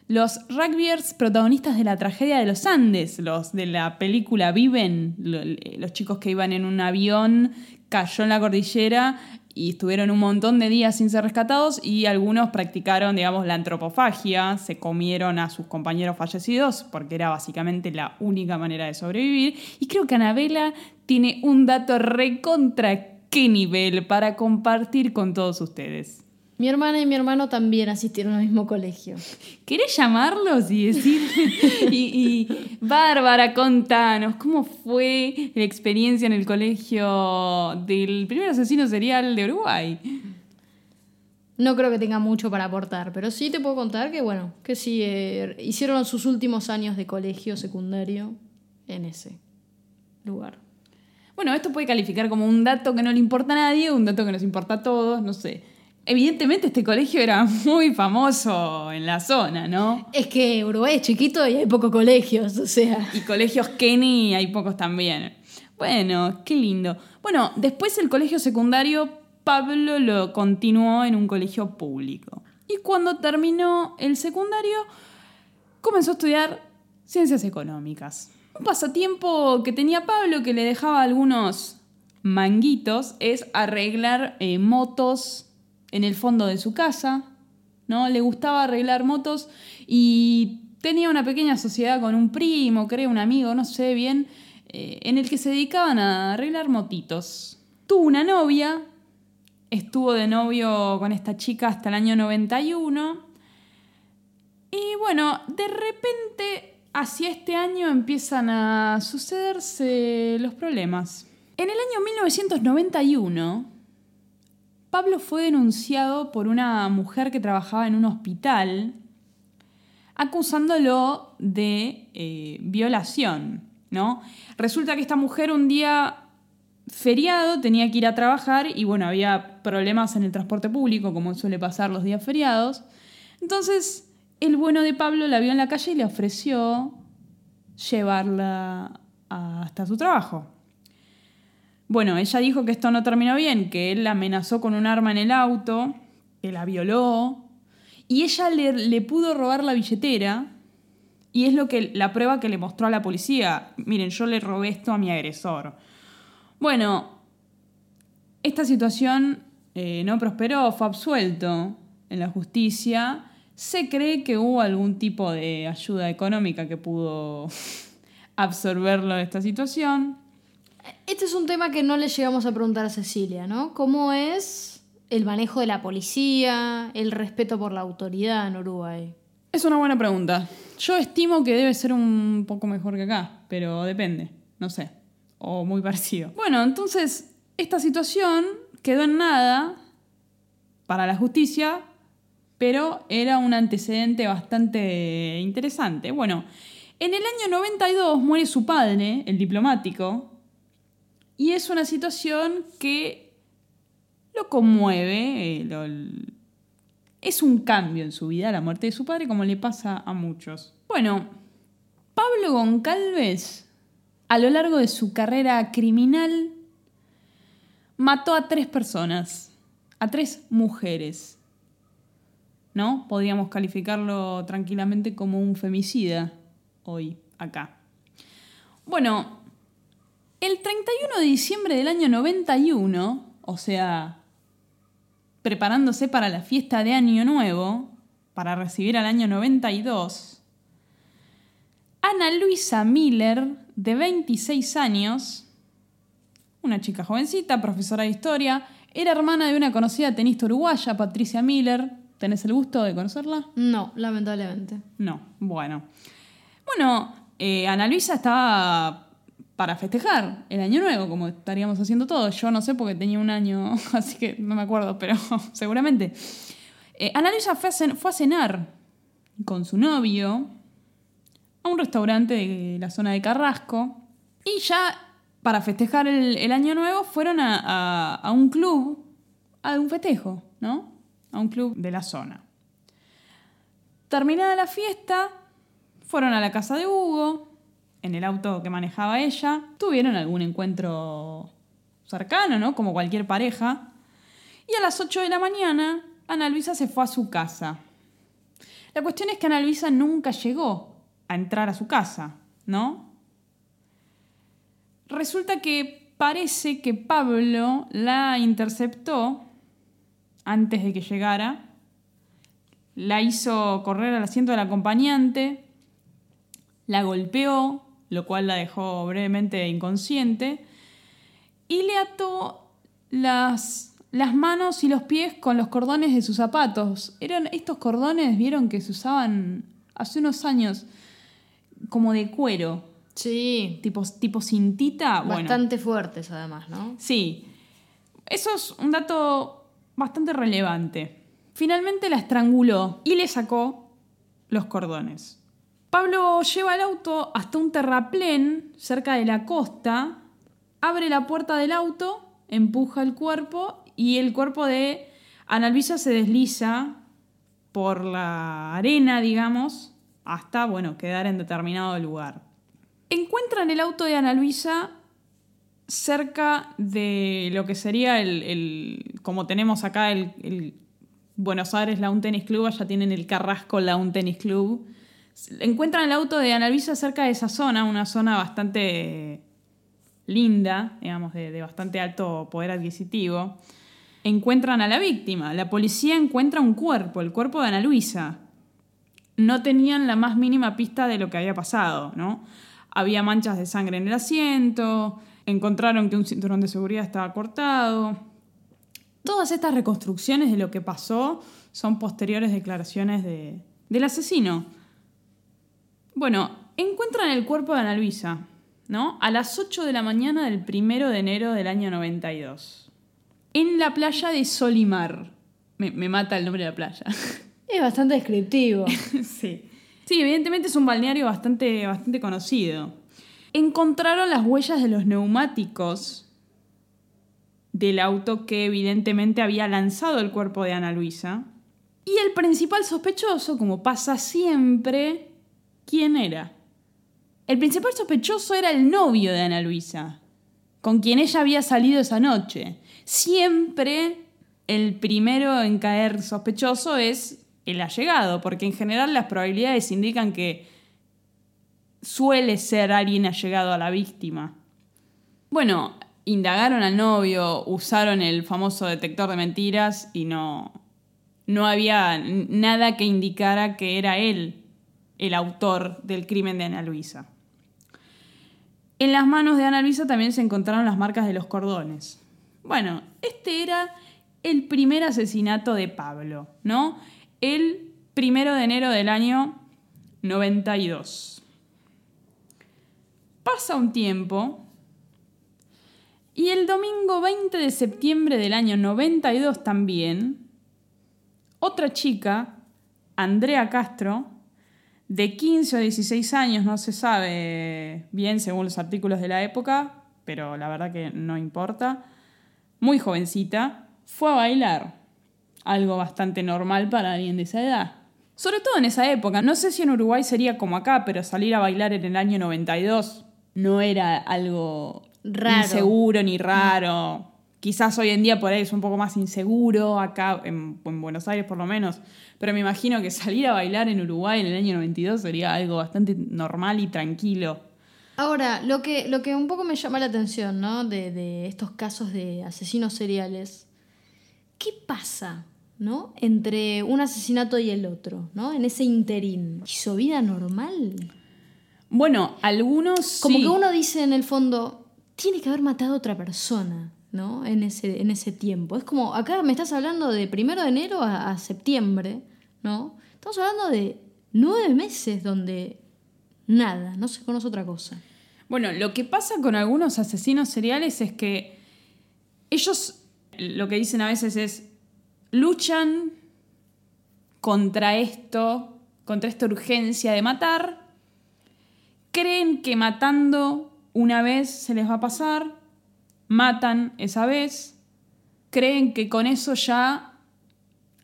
los rugbyers protagonistas de la tragedia de los Andes, los de la película Viven, los chicos que iban en un avión, cayó en la cordillera y estuvieron un montón de días sin ser rescatados y algunos practicaron, digamos, la antropofagia, se comieron a sus compañeros fallecidos porque era básicamente la única manera de sobrevivir. Y creo que Anabela tiene un dato recontra qué nivel para compartir con todos ustedes. Mi hermana y mi hermano también asistieron al mismo colegio. ¿Querés llamarlos y decir, y, Bárbara, contanos, ¿cómo fue la experiencia en el colegio del primer asesino serial de Uruguay? No creo que tenga mucho para aportar, pero sí te puedo contar que, bueno, que sí, eh, hicieron sus últimos años de colegio secundario en ese lugar. Bueno, esto puede calificar como un dato que no le importa a nadie, un dato que nos importa a todos, no sé evidentemente este colegio era muy famoso en la zona, ¿no? Es que Uruguay es chiquito y hay pocos colegios, o sea. Y colegios Kenny hay pocos también. Bueno, qué lindo. Bueno, después el colegio secundario, Pablo lo continuó en un colegio público. Y cuando terminó el secundario, comenzó a estudiar ciencias económicas. Un pasatiempo que tenía Pablo que le dejaba algunos manguitos es arreglar eh, motos en el fondo de su casa, ¿no? Le gustaba arreglar motos y tenía una pequeña sociedad con un primo, creo, un amigo, no sé bien, eh, en el que se dedicaban a arreglar motitos. Tuvo una novia, estuvo de novio con esta chica hasta el año 91. Y bueno, de repente hacia este año empiezan a sucederse los problemas. En el año 1991, Pablo fue denunciado por una mujer que trabajaba en un hospital acusándolo de eh, violación, ¿no? Resulta que esta mujer un día feriado tenía que ir a trabajar y bueno, había problemas en el transporte público, como suele pasar los días feriados. Entonces, el bueno de Pablo la vio en la calle y le ofreció llevarla hasta su trabajo. Bueno, ella dijo que esto no terminó bien, que él la amenazó con un arma en el auto, que la violó, y ella le, pudo robar la billetera, y es lo que la prueba que le mostró a la policía. Miren, yo le robé esto a mi agresor. Bueno, esta situación eh, no prosperó, fue absuelto en la justicia. Se cree que hubo algún tipo de ayuda económica que pudo absorberlo de esta situación. Este es un tema que no le llegamos a preguntar a Cecilia, ¿no? ¿Cómo es el manejo de la policía, el respeto por la autoridad en Uruguay? Es una buena pregunta. Yo estimo que debe ser un poco mejor que acá, pero depende, no sé, o muy parecido. Bueno, entonces, esta situación quedó en nada para la justicia, pero era un antecedente bastante interesante. Bueno, en el año 92 muere su padre, el diplomático, y es una situación que lo conmueve, eh, es un cambio en su vida, la muerte de su padre, como le pasa a muchos. Bueno, Pablo Goncalves, a lo largo de su carrera criminal, mató a tres personas, a tres mujeres. ¿No? Podríamos calificarlo tranquilamente como un femicida hoy, acá. Bueno, el 31 de diciembre del año 91, o sea, preparándose para la fiesta de Año Nuevo, para recibir al año 92, Ana Luisa Miller de 26 años, una chica jovencita, profesora de historia, era hermana de una conocida tenista uruguaya, Patricia Miller. ¿Tenés el gusto de conocerla? No, lamentablemente. No, bueno. Bueno, eh, Ana Luisa estaba para festejar el año nuevo, como estaríamos haciendo todos. Yo no sé porque tenía un año, así que no me acuerdo, pero seguramente. Eh, Ana Luisa fue a, cenar con su novio a un restaurante de la zona de Carrasco. Y ya para festejar el, año nuevo fueron a, a- a un club, a un festejo, ¿no? A un club de la zona. Terminada la fiesta, fueron a la casa de Hugo, en el auto que manejaba ella, tuvieron algún encuentro cercano, ¿no? Como cualquier pareja. Y a las 8 de la mañana, Ana Luisa se fue a su casa. La cuestión es que Ana Luisa nunca llegó a entrar a su casa, ¿no? Resulta que parece que Pablo la interceptó antes de que llegara, la hizo correr al asiento del acompañante, la golpeó, lo cual la dejó brevemente inconsciente, y le ató las, las manos y los pies con los cordones de sus zapatos. Eran estos cordones, vieron que se usaban hace unos años como de cuero, Sí, tipo, tipo cintita. Bueno, bastante fuertes además, ¿no? Sí, eso es un dato bastante relevante. Finalmente la estranguló y le sacó los cordones. Pablo lleva el auto hasta un terraplén cerca de la costa, abre la puerta del auto, empuja el cuerpo y el cuerpo de Ana Luisa se desliza por la arena, digamos, hasta, bueno, quedar en determinado lugar. Encuentran el auto de Ana Luisa cerca de lo que sería el, el- como tenemos acá el, el Buenos Aires Lawn Tennis Club, allá tienen el Carrasco Lawn Tennis Club. Encuentran el auto de Ana Luisa cerca de esa zona, una zona bastante linda, digamos, de, bastante alto poder adquisitivo. Encuentran a la víctima. La policía encuentra un cuerpo, el cuerpo de Ana Luisa. No tenían la más mínima pista de lo que había pasado, ¿no? Había manchas de sangre en el asiento, encontraron que un cinturón de seguridad estaba cortado. Todas estas reconstrucciones de lo que pasó son posteriores declaraciones de- del asesino. Bueno, encuentran el cuerpo de Ana Luisa, ¿no? A las 8 de la mañana del primero de enero del año 92. En la playa de Solimar. Me, me mata el nombre de la playa. Es bastante descriptivo. sí. Sí, evidentemente es un balneario bastante, bastante conocido. Encontraron las huellas de los neumáticos del auto que evidentemente había lanzado el cuerpo de Ana Luisa. Y el principal sospechoso, como pasa siempre, ¿quién era? El principal sospechoso era el novio de Ana Luisa, con quien ella había salido esa noche. Siempre el primero en caer sospechoso es el allegado, porque en general las probabilidades indican que suele ser alguien allegado a la víctima. Bueno, indagaron al novio, usaron el famoso detector de mentiras y no, no había nada que indicara que era él el autor del crimen de Ana Luisa. En las manos de Ana Luisa también se encontraron las marcas de los cordones. Bueno, este era el primer asesinato de Pablo, ¿no? El primero de enero del año 92. Pasa un tiempo y el domingo 20 de septiembre del año 92 también, otra chica, Andrea Castro, de 15 o 16 años, no se sabe bien según los artículos de la época, pero la verdad que no importa, muy jovencita, fue a bailar. Algo bastante normal para alguien de esa edad. Sobre todo en esa época. No sé si en Uruguay sería como acá, pero salir a bailar en el año 92 no era algo Raro. inseguro ni raro. Quizás hoy en día por ahí es un poco más inseguro, acá en, en Buenos Aires por lo menos. Pero me imagino que salir a bailar en Uruguay en el año 92 sería algo bastante normal y tranquilo. Ahora, lo que, lo que un poco me llama la atención, ¿no? De, de estos casos de asesinos seriales. ¿Qué pasa, ¿no? Entre un asesinato y el otro, ¿no? En ese interín. ¿Hizo vida normal? Bueno, algunos. Como sí. que uno dice en el fondo, tiene que haber matado a otra persona, ¿no? En ese, en ese tiempo. Es como, acá me estás hablando de primero de enero a, a septiembre, ¿no? Estamos hablando de nueve meses donde nada, no se conoce otra cosa. Bueno, lo que pasa con algunos asesinos seriales es que ellos lo que dicen a veces es luchan contra esto, contra esta urgencia de matar, creen que matando una vez se les va a pasar, matan esa vez, creen que con eso ya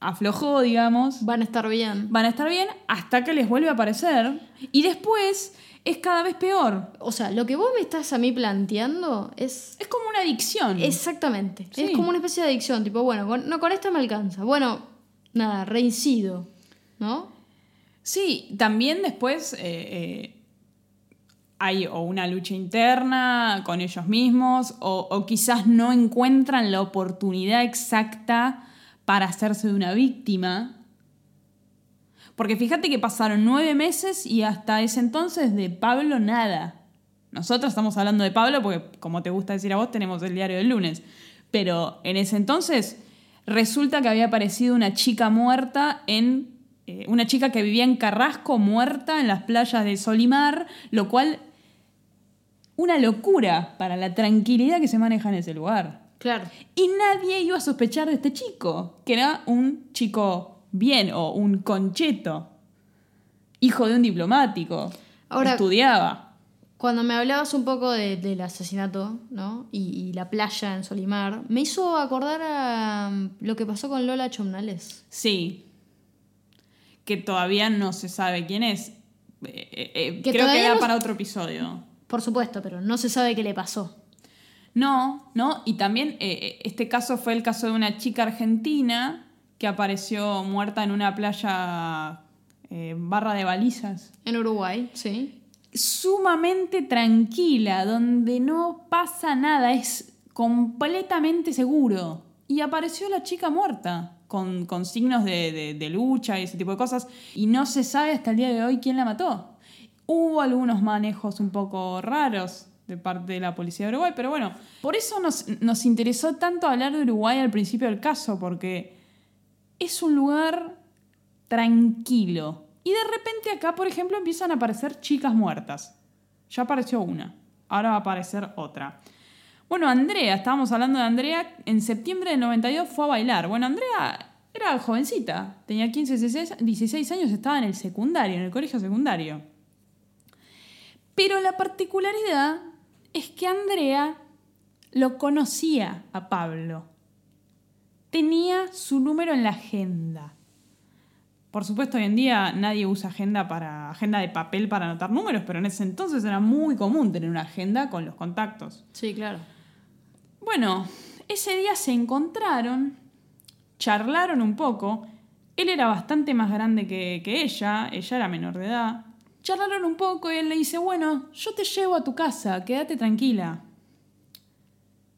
aflojó, digamos, Van a estar bien. van a estar bien hasta que les vuelve a aparecer y después es cada vez peor. O sea, lo que vos me estás a mí planteando es Es como una adicción. Exactamente. Sí. Es como una especie de adicción. Tipo, bueno, con- no, con esta me alcanza. Bueno, nada, reincido. ¿No? Sí, también después eh, eh, hay o una lucha interna con ellos mismos o, o quizás no encuentran la oportunidad exacta para hacerse de una víctima. Porque fíjate que pasaron nueve meses y hasta ese entonces de Pablo nada. Nosotros estamos hablando de Pablo porque, como te gusta decir a vos, tenemos el diario del lunes. Pero en ese entonces resulta que había aparecido una chica muerta en... eh, una chica que vivía en Carrasco muerta en las playas de Solimar, lo cual... Una locura para la tranquilidad que se maneja en ese lugar. Claro. Y nadie iba a sospechar de este chico, que era un chico bien o un concheto, hijo de un diplomático. Ahora- Estudiaba. Cuando me hablabas un poco de- del asesinato, ¿no? Y, y la playa en Solimar, me hizo acordar a um, lo que pasó con Lola Chomnales. Sí. Que todavía no se sabe quién es. Eh, eh, eh, creo que no- para otro episodio. Por supuesto, pero no se sabe qué le pasó. No, no. Y también eh, eh, este caso fue el caso de una chica argentina que apareció muerta en una playa eh, barra de balizas. En Uruguay, sí. sumamente tranquila, donde no pasa nada, es completamente seguro. Y apareció la chica muerta, con, con signos de, de- de lucha y ese tipo de cosas, y no se sabe hasta el día de hoy quién la mató. Hubo algunos manejos un poco raros de parte de la policía de Uruguay, pero bueno, por eso nos, nos interesó tanto hablar de Uruguay al principio del caso, porque es un lugar tranquilo. Y de repente acá, por ejemplo, empiezan a aparecer chicas muertas. Ya apareció una, ahora va a aparecer otra. Bueno, Andrea, estábamos hablando de Andrea, en septiembre del 92 fue a bailar. Bueno, Andrea era jovencita, tenía 15, 16, 16 años, estaba en el secundario, en el colegio secundario. Pero la particularidad es que Andrea lo conocía a Pablo. Tenía su número en la agenda. Por supuesto, hoy en día nadie usa agenda para agenda de papel para anotar números, pero en ese entonces era muy común tener una agenda con los contactos. Sí, claro. Bueno, ese día se encontraron, charlaron un poco. Él era bastante más grande que, que ella, ella era menor de edad. Charlaron un poco y él le dice, bueno, yo te llevo a tu casa, quédate tranquila.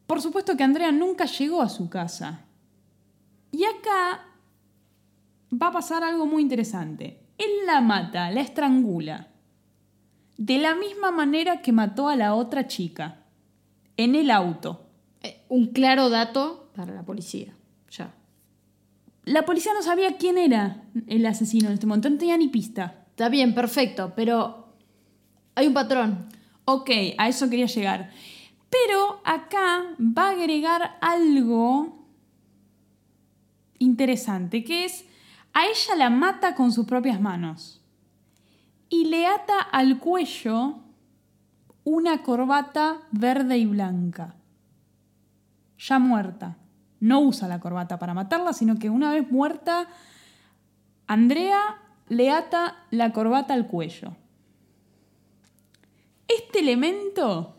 Por supuesto que Andrea nunca llegó a su casa. Y acá va a pasar algo muy interesante. Él la mata, la estrangula. De la misma manera que mató a la otra chica. En el auto. Eh, un claro dato para la policía. Ya. La policía no sabía quién era el asesino en este momento, no tenía ni pista. Está bien, perfecto, pero hay un patrón. Ok, a eso quería llegar. Pero acá va a agregar algo interesante, que es, a ella la mata con sus propias manos y le ata al cuello una corbata verde y blanca, ya muerta. No usa la corbata para matarla, sino que una vez muerta, Andrea le ata la corbata al cuello. Este elemento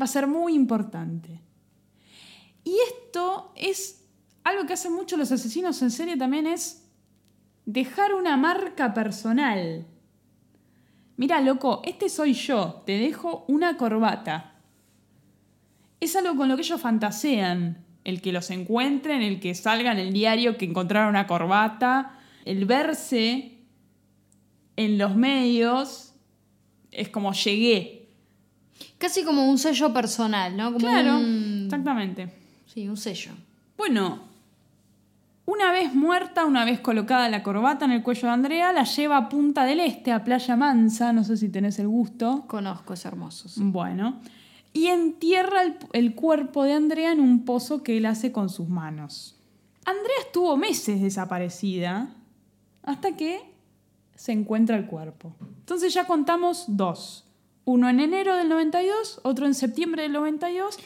va a ser muy importante. Y esto es algo que hacen mucho los asesinos en serie también es dejar una marca personal. Mira, loco, este soy yo, te dejo una corbata. Es algo con lo que ellos fantasean. El que los encuentren, el que salga en el diario que encontraron una corbata, el verse en los medios es como llegué. Casi como un sello personal, ¿no? Como Claro, un- exactamente. Sí, un sello. Bueno, una vez muerta, una vez colocada la corbata en el cuello de Andrea, la lleva a Punta del Este, a Playa Mansa, no sé si tenés el gusto. Conozco, es hermoso. sí. Bueno, y entierra el, el cuerpo de Andrea en un pozo que él hace con sus manos. Andrea estuvo meses desaparecida hasta que se encuentra el cuerpo. Entonces ya contamos dos. Uno en enero del 92, otro en septiembre del 92.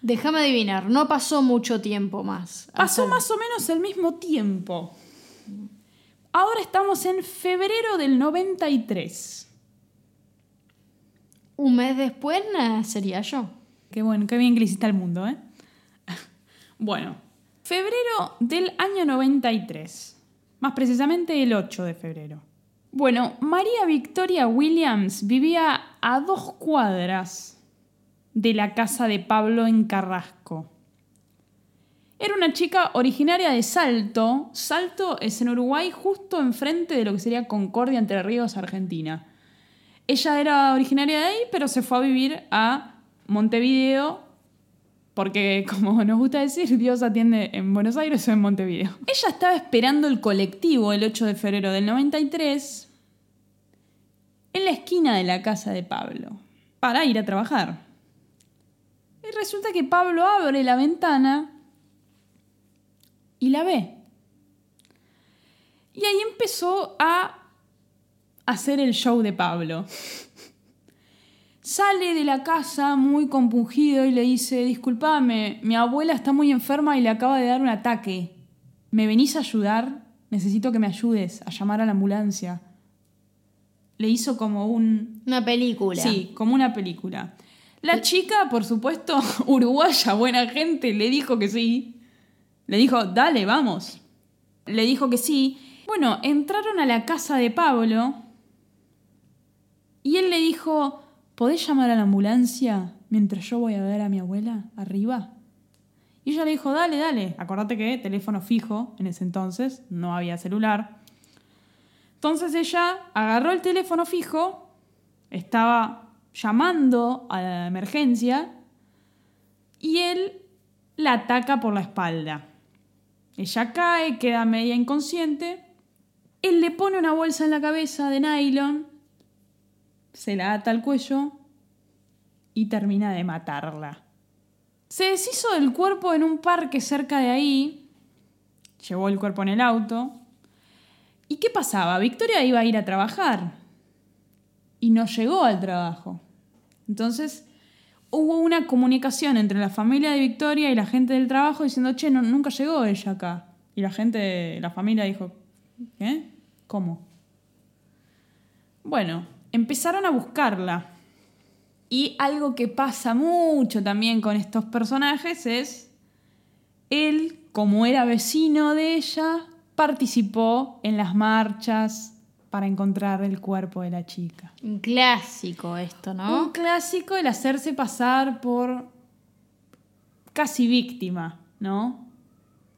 Déjame adivinar, no pasó mucho tiempo más. Pasó más o menos el mismo tiempo. Ahora estamos en febrero del 93. Un mes después nacería yo. Qué bueno, qué bien que le hiciste al mundo, ¿eh? Bueno, febrero del año 93. Más precisamente el 8 de febrero. Bueno, María Victoria Williams vivía a dos cuadras de la casa de Pablo en Carrasco. Era una chica originaria de Salto. Salto es en Uruguay, justo enfrente de lo que sería Concordia Entre Ríos, Argentina. Ella era originaria de ahí, pero se fue a vivir a Montevideo, porque como nos gusta decir, Dios atiende en Buenos Aires o en Montevideo. Ella estaba esperando el colectivo el 8 de febrero del 93 en la esquina de la casa de Pablo, para ir a trabajar. Y resulta que Pablo abre la ventana y la ve. Y ahí empezó a hacer el show de Pablo. Sale de la casa muy compungido y le dice, disculpame, mi abuela está muy enferma y le acaba de dar un ataque. ¿Me venís a ayudar? Necesito que me ayudes a llamar a la ambulancia. Le hizo como un... Una película. Sí, como una película. La chica, por supuesto, uruguaya, buena gente, le dijo que sí. Le dijo, dale, vamos. Le dijo que sí. Bueno, entraron a la casa de Pablo y él le dijo, ¿podés llamar a la ambulancia mientras yo voy a ver a mi abuela arriba? Y ella le dijo, dale, dale. Acordate que teléfono fijo en ese entonces, no había celular. Entonces ella agarró el teléfono fijo, estaba llamando a la emergencia y él la ataca por la espalda. Ella cae, queda media inconsciente. Él le pone una bolsa en la cabeza de nylon, se la ata al cuello y termina de matarla. Se deshizo del cuerpo en un parque cerca de ahí, llevó el cuerpo en el auto. ¿Y qué pasaba? Victoria iba a ir a trabajar y no llegó al trabajo. Entonces hubo una comunicación entre la familia de Victoria y la gente del trabajo diciendo, che, no- nunca llegó ella acá. Y la gente, la familia dijo, ¿qué? ¿Cómo? Bueno, empezaron a buscarla. Y algo que pasa mucho también con estos personajes es, él, como era vecino de ella, participó en las marchas para encontrar el cuerpo de la chica. Un clásico esto, ¿no? Un clásico el hacerse pasar por casi víctima, ¿no?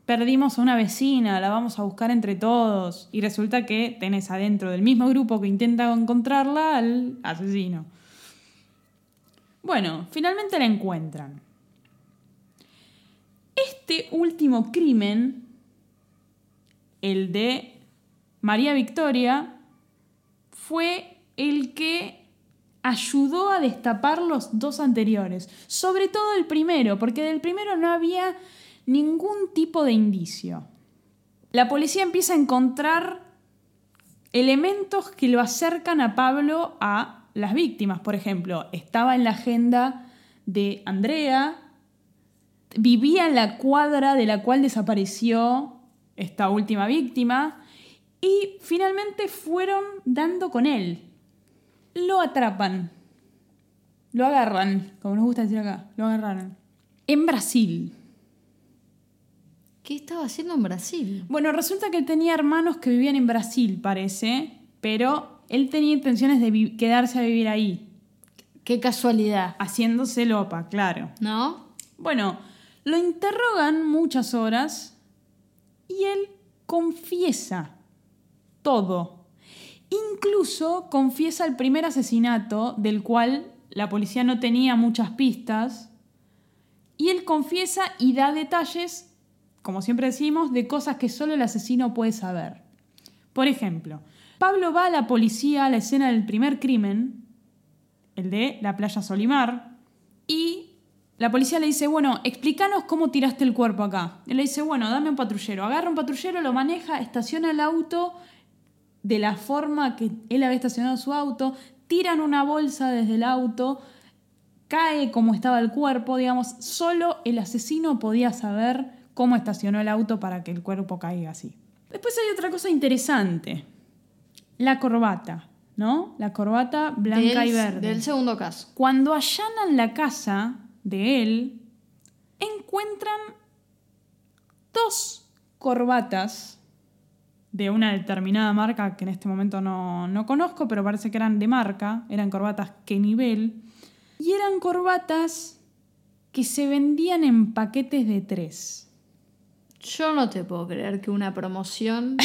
Perdimos a una vecina, la vamos a buscar entre todos y resulta que tenés adentro del mismo grupo que intenta encontrarla al asesino. Bueno, finalmente la encuentran. Este último crimen, el de María Victoria, fue el que ayudó a destapar los dos anteriores. Sobre todo el primero, porque del primero no había ningún tipo de indicio. La policía empieza a encontrar elementos que lo acercan a Pablo a las víctimas. Por ejemplo, estaba en la agenda de Andrea, vivía en la cuadra de la cual desapareció esta última víctima y finalmente fueron dando con él. Lo atrapan, lo agarran, como nos gusta decir acá, lo agarraron. En Brasil. ¿Qué estaba haciendo en Brasil? Bueno, resulta que él tenía hermanos que vivían en Brasil, parece, pero él tenía intenciones de quedarse a vivir ahí, Qué casualidad, haciéndose lopa, claro. ¿no? Bueno, lo interrogan muchas horas y él confiesa todo. Incluso confiesa el primer asesinato del cual la policía no tenía muchas pistas. Y él confiesa y da detalles, como siempre decimos, de cosas que solo el asesino puede saber. Por ejemplo, Pablo va a la policía a la escena del primer crimen, el de la playa Solimar, y la policía le dice, bueno, explícanos cómo tiraste el cuerpo acá. Él le dice, bueno, dame un patrullero. Agarra un patrullero, lo maneja, estaciona el auto de la forma que él había estacionado su auto, tiran una bolsa desde el auto, cae como estaba el cuerpo, digamos, solo el asesino podía saber cómo estacionó el auto para que el cuerpo caiga así. Después hay otra cosa interesante, la corbata, ¿no? La corbata blanca Del- y verde. Del segundo caso. Cuando allanan la casa de él, encuentran dos corbatas de una determinada marca que en este momento no, no conozco, pero parece que eran de marca, eran corbatas que nivel, y eran corbatas que se vendían en paquetes de tres. Yo no te puedo creer que una promoción.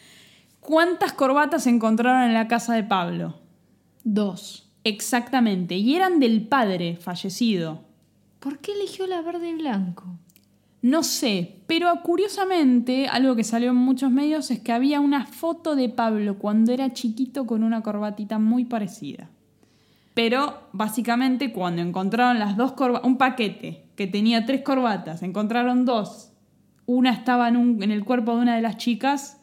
¿Cuántas corbatas encontraron en la casa de Pablo? Dos. Exactamente, y eran del padre fallecido. ¿Por qué eligió la verde y blanco? No sé, pero curiosamente, algo que salió en muchos medios es que había una foto de Pablo cuando era chiquito con una corbatita muy parecida. Pero básicamente cuando encontraron las dos corbatas, un paquete que tenía tres corbatas, encontraron dos, una estaba en, el cuerpo de una de las chicas,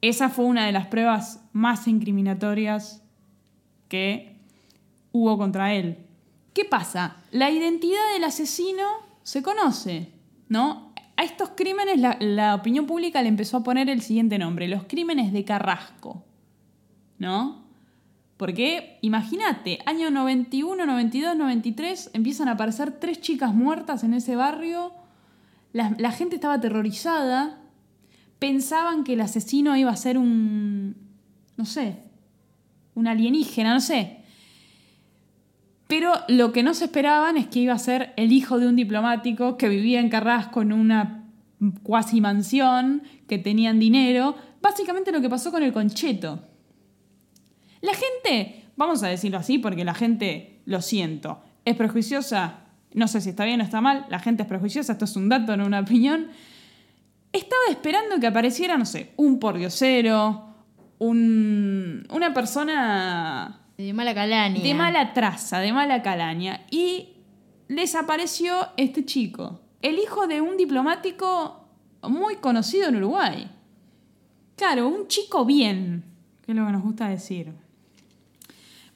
esa fue una de las pruebas más incriminatorias que hubo contra él. ¿Qué pasa? La identidad del asesino se conoce, ¿no? A estos crímenes la, la opinión pública le empezó a poner el siguiente nombre, los crímenes de Carrasco, ¿no? Porque imagínate, año 91, 92, 93, empiezan a aparecer tres chicas muertas en ese barrio, la, gente estaba aterrorizada, pensaban que el asesino iba a ser un, no sé, un alienígena, no sé. Pero lo que no se esperaban es que iba a ser el hijo de un diplomático que vivía en Carrasco en una cuasi mansión, que tenían dinero. Básicamente lo que pasó con el concheto. La gente, vamos a decirlo así porque la gente, lo siento, es prejuiciosa. No sé si está bien o está mal, la gente es prejuiciosa, esto es un dato, no una opinión. Estaba esperando que apareciera, no sé, un pordiosero, un, una persona De mala calaña. de mala traza, de mala calaña. Y les apareció este chico, el hijo de un diplomático muy conocido en Uruguay. Claro, un chico bien, que es lo que nos gusta decir.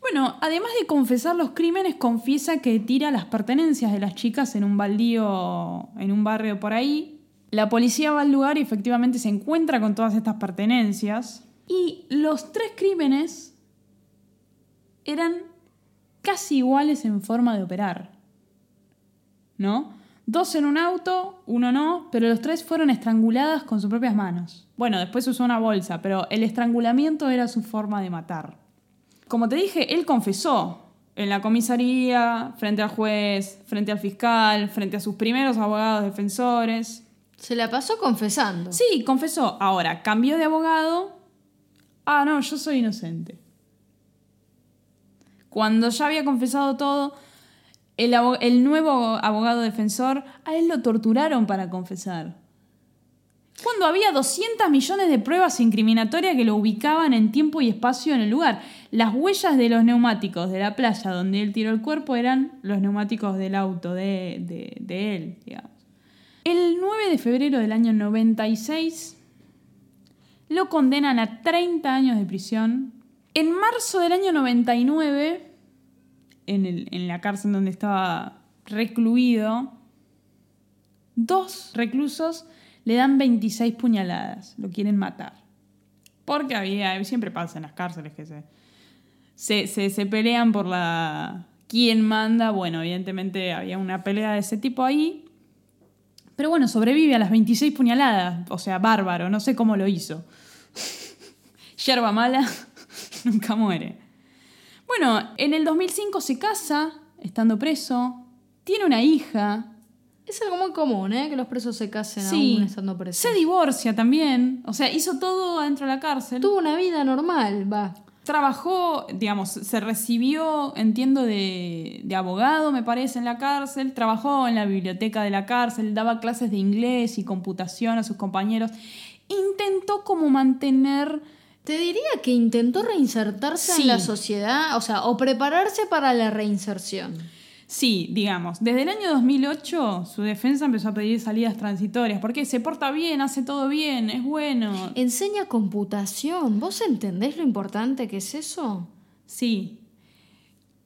Bueno, además de confesar los crímenes, confiesa que tira las pertenencias de las chicas en un baldío, en un barrio por ahí. La policía va al lugar y efectivamente se encuentra con todas estas pertenencias. Y los tres crímenes eran casi iguales en forma de operar. ¿No? Dos en un auto, uno no, pero los tres fueron estranguladas con sus propias manos. Bueno, después usó una bolsa, pero el estrangulamiento era su forma de matar. Como te dije, él confesó en la comisaría, frente al juez, frente al fiscal, frente a sus primeros abogados defensores. Se la pasó confesando. Sí, confesó. Ahora, cambió de abogado. Ah, no, yo soy inocente. Cuando ya había confesado todo, el, el nuevo abogado defensor, a él lo torturaron para confesar. Cuando había 200 millones de pruebas incriminatorias que lo ubicaban en tiempo y espacio en el lugar. Las huellas de los neumáticos de la playa donde él tiró el cuerpo eran los neumáticos del auto de, de- de él, digamos. El 9 de febrero del año 96 lo condenan a 30 años de prisión. En marzo del año 99, en, el- en la cárcel donde estaba recluido, dos reclusos le dan 26 puñaladas, lo quieren matar. Porque había, siempre pasa en las cárceles que se, se, se, se pelean por la... ¿Quién manda? Bueno, evidentemente había una pelea de ese tipo ahí. Pero bueno, sobrevive a las 26 puñaladas. O sea, bárbaro, no sé cómo lo hizo. Yerba mala nunca muere. Bueno, en el 2005 se casa, estando preso, tiene una hija, Es algo muy común, ¿eh? Que los presos se casen Sí. aún estando presos. Se divorcia también. O sea, hizo todo adentro de la cárcel. Tuvo una vida normal, va. Trabajó, digamos, se recibió, entiendo, de, de abogado, me parece, en la cárcel. Trabajó en la biblioteca de la cárcel, daba clases de inglés y computación a sus compañeros. Intentó como mantener... Te diría que intentó reinsertarse Sí. en la sociedad, o sea, o prepararse para la reinserción. Sí, digamos, desde el año 2008 su defensa empezó a pedir salidas transitorias, porque se porta bien, hace todo bien, es bueno. Enseña computación. ¿Vos entendés lo importante que es eso? Sí.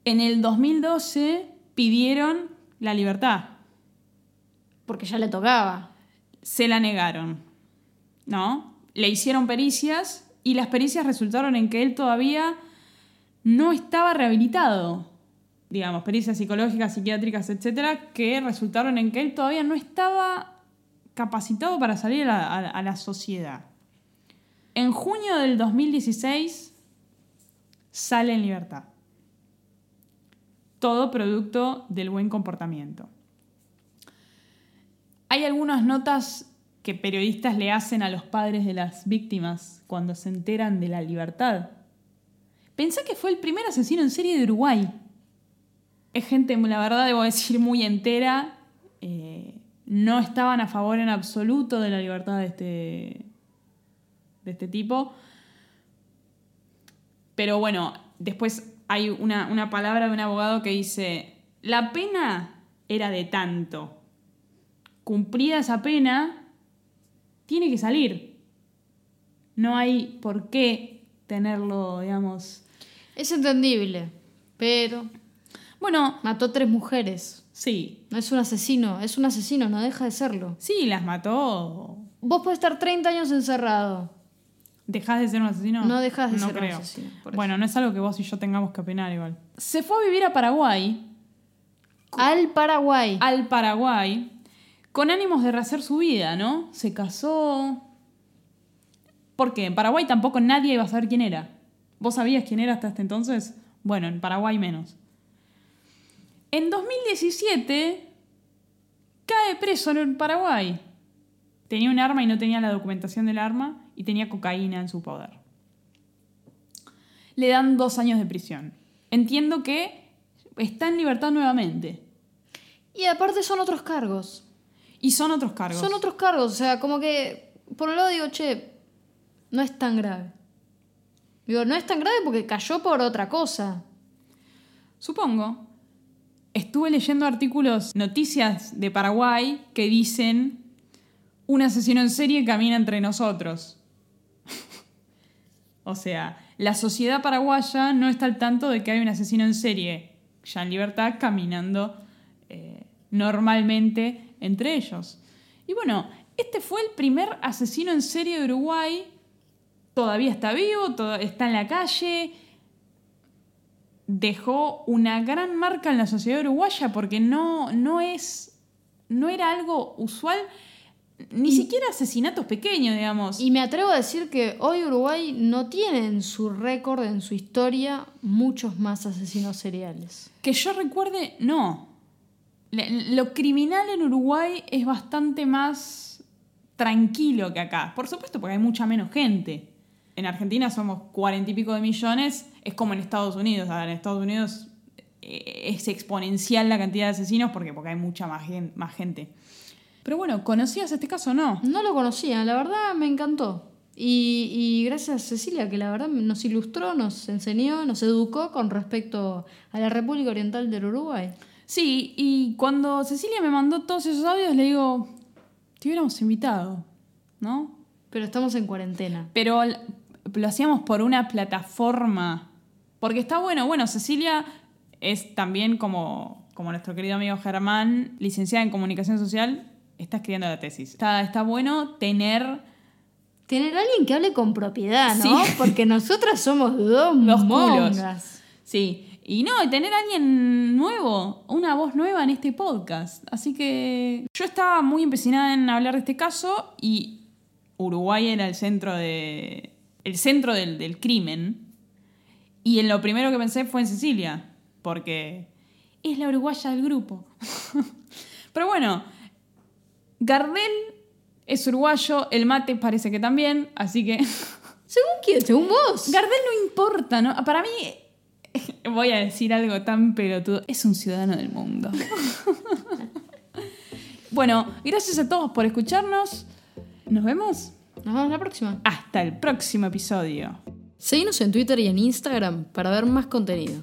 En el 2012 pidieron la libertad. Porque ya le tocaba. se la negaron, ¿no? Le hicieron pericias y las pericias resultaron en que él todavía no estaba rehabilitado. Digamos, pericias psicológicas, psiquiátricas, etcétera, que resultaron en que él todavía no estaba capacitado para salir a la, sociedad. En junio del 2016 sale en libertad. Todo producto del buen comportamiento. Hay algunas notas que periodistas le hacen a los padres de las víctimas cuando se enteran de la libertad. Pensá que fue el primer asesino en serie de Uruguay. Es gente, la verdad, debo decir, muy entera. Eh, no estaban a favor en absoluto de la libertad de este, de este tipo. Pero bueno, después hay una, una palabra de un abogado que dice, la pena era de tanto cumplida esa pena, tiene que salir. No hay por qué tenerlo, digamos. Es entendible, pero Bueno, mató tres mujeres. sí, No es un asesino, es un asesino, no deja de serlo. sí, las mató. Vos podés estar 30 años encerrado. ¿Dejás de ser un asesino? No dejás de no ser un creo. asesino, por eso. Bueno, no es algo que vos y yo tengamos que opinar igual. Se fue a vivir a Paraguay, Al Paraguay. al Paraguay, con ánimos de rehacer su vida, ¿no? Se casó. ¿Por qué? En Paraguay tampoco nadie iba a saber quién era. ¿Vos sabías quién era hasta este entonces? Bueno, en Paraguay menos. En 2017 cae preso en Paraguay. Tenía un arma y no tenía la documentación del arma y tenía cocaína en su poder. Le dan dos años de prisión. Entiendo que está en libertad nuevamente. Y aparte son otros cargos. Y son otros cargos. Son otros cargos, o sea, como que por un lado digo, che, no es tan grave. Digo, no es tan grave porque cayó por otra cosa. Supongo. Estuve leyendo artículos, noticias de Paraguay que dicen un asesino en serie camina entre nosotros. o sea, la sociedad paraguaya no está al tanto de que hay un asesino en serie ya en libertad caminando eh, normalmente entre ellos. Y bueno, este fue el primer asesino en serie de Uruguay. Todavía está vivo, está en la calle, dejó una gran marca en la sociedad uruguaya porque no, no es. no era algo usual, ni siquiera asesinatos pequeños, digamos. Y me atrevo a decir que hoy Uruguay no tiene en su récord, en su historia, muchos más asesinos seriales. que yo recuerde, no. Lo criminal en Uruguay es bastante más tranquilo que acá. Por supuesto, porque hay mucha menos gente. En Argentina somos cuarenta y pico de millones, es como en Estados Unidos. A ver, en Estados Unidos eh, es exponencial la cantidad de asesinos porque, porque hay mucha más, gen- más gente. Pero bueno, ¿conocías este caso o no? No lo conocía, la verdad me encantó. Y, y gracias Cecilia, que la verdad nos ilustró, nos enseñó, nos educó con respecto a la República Oriental del Uruguay. Sí, y cuando Cecilia me mandó todos esos audios, le digo, te hubiéramos invitado, ¿no? Pero estamos en cuarentena. pero lo hacíamos por una plataforma. Porque está bueno, bueno, Cecilia es también como, como nuestro querido amigo Germán, licenciada en comunicación social, está escribiendo la tesis. Está, está bueno tener Tener a alguien que hable con propiedad, ¿no? Sí. Porque nosotras somos dos Los mongas. Sí, y no, tener a alguien nuevo, una voz nueva en este podcast. Así que yo estaba muy empecinada en hablar de este caso y Uruguay era el centro de el centro del, del crimen. Y en lo primero que pensé fue en Cecilia, porque es la uruguaya del grupo. Pero bueno, Gardel es uruguayo, el mate parece que también, así que... ¿Según quién? ¿Según vos? Gardel no importa, ¿no? Para mí, voy a decir algo tan pelotudo, es un ciudadano del mundo. bueno, gracias a todos por escucharnos. Nos vemos Nos vemos la próxima. hasta el próximo episodio. Seguinos en Twitter y en Instagram para ver más contenido.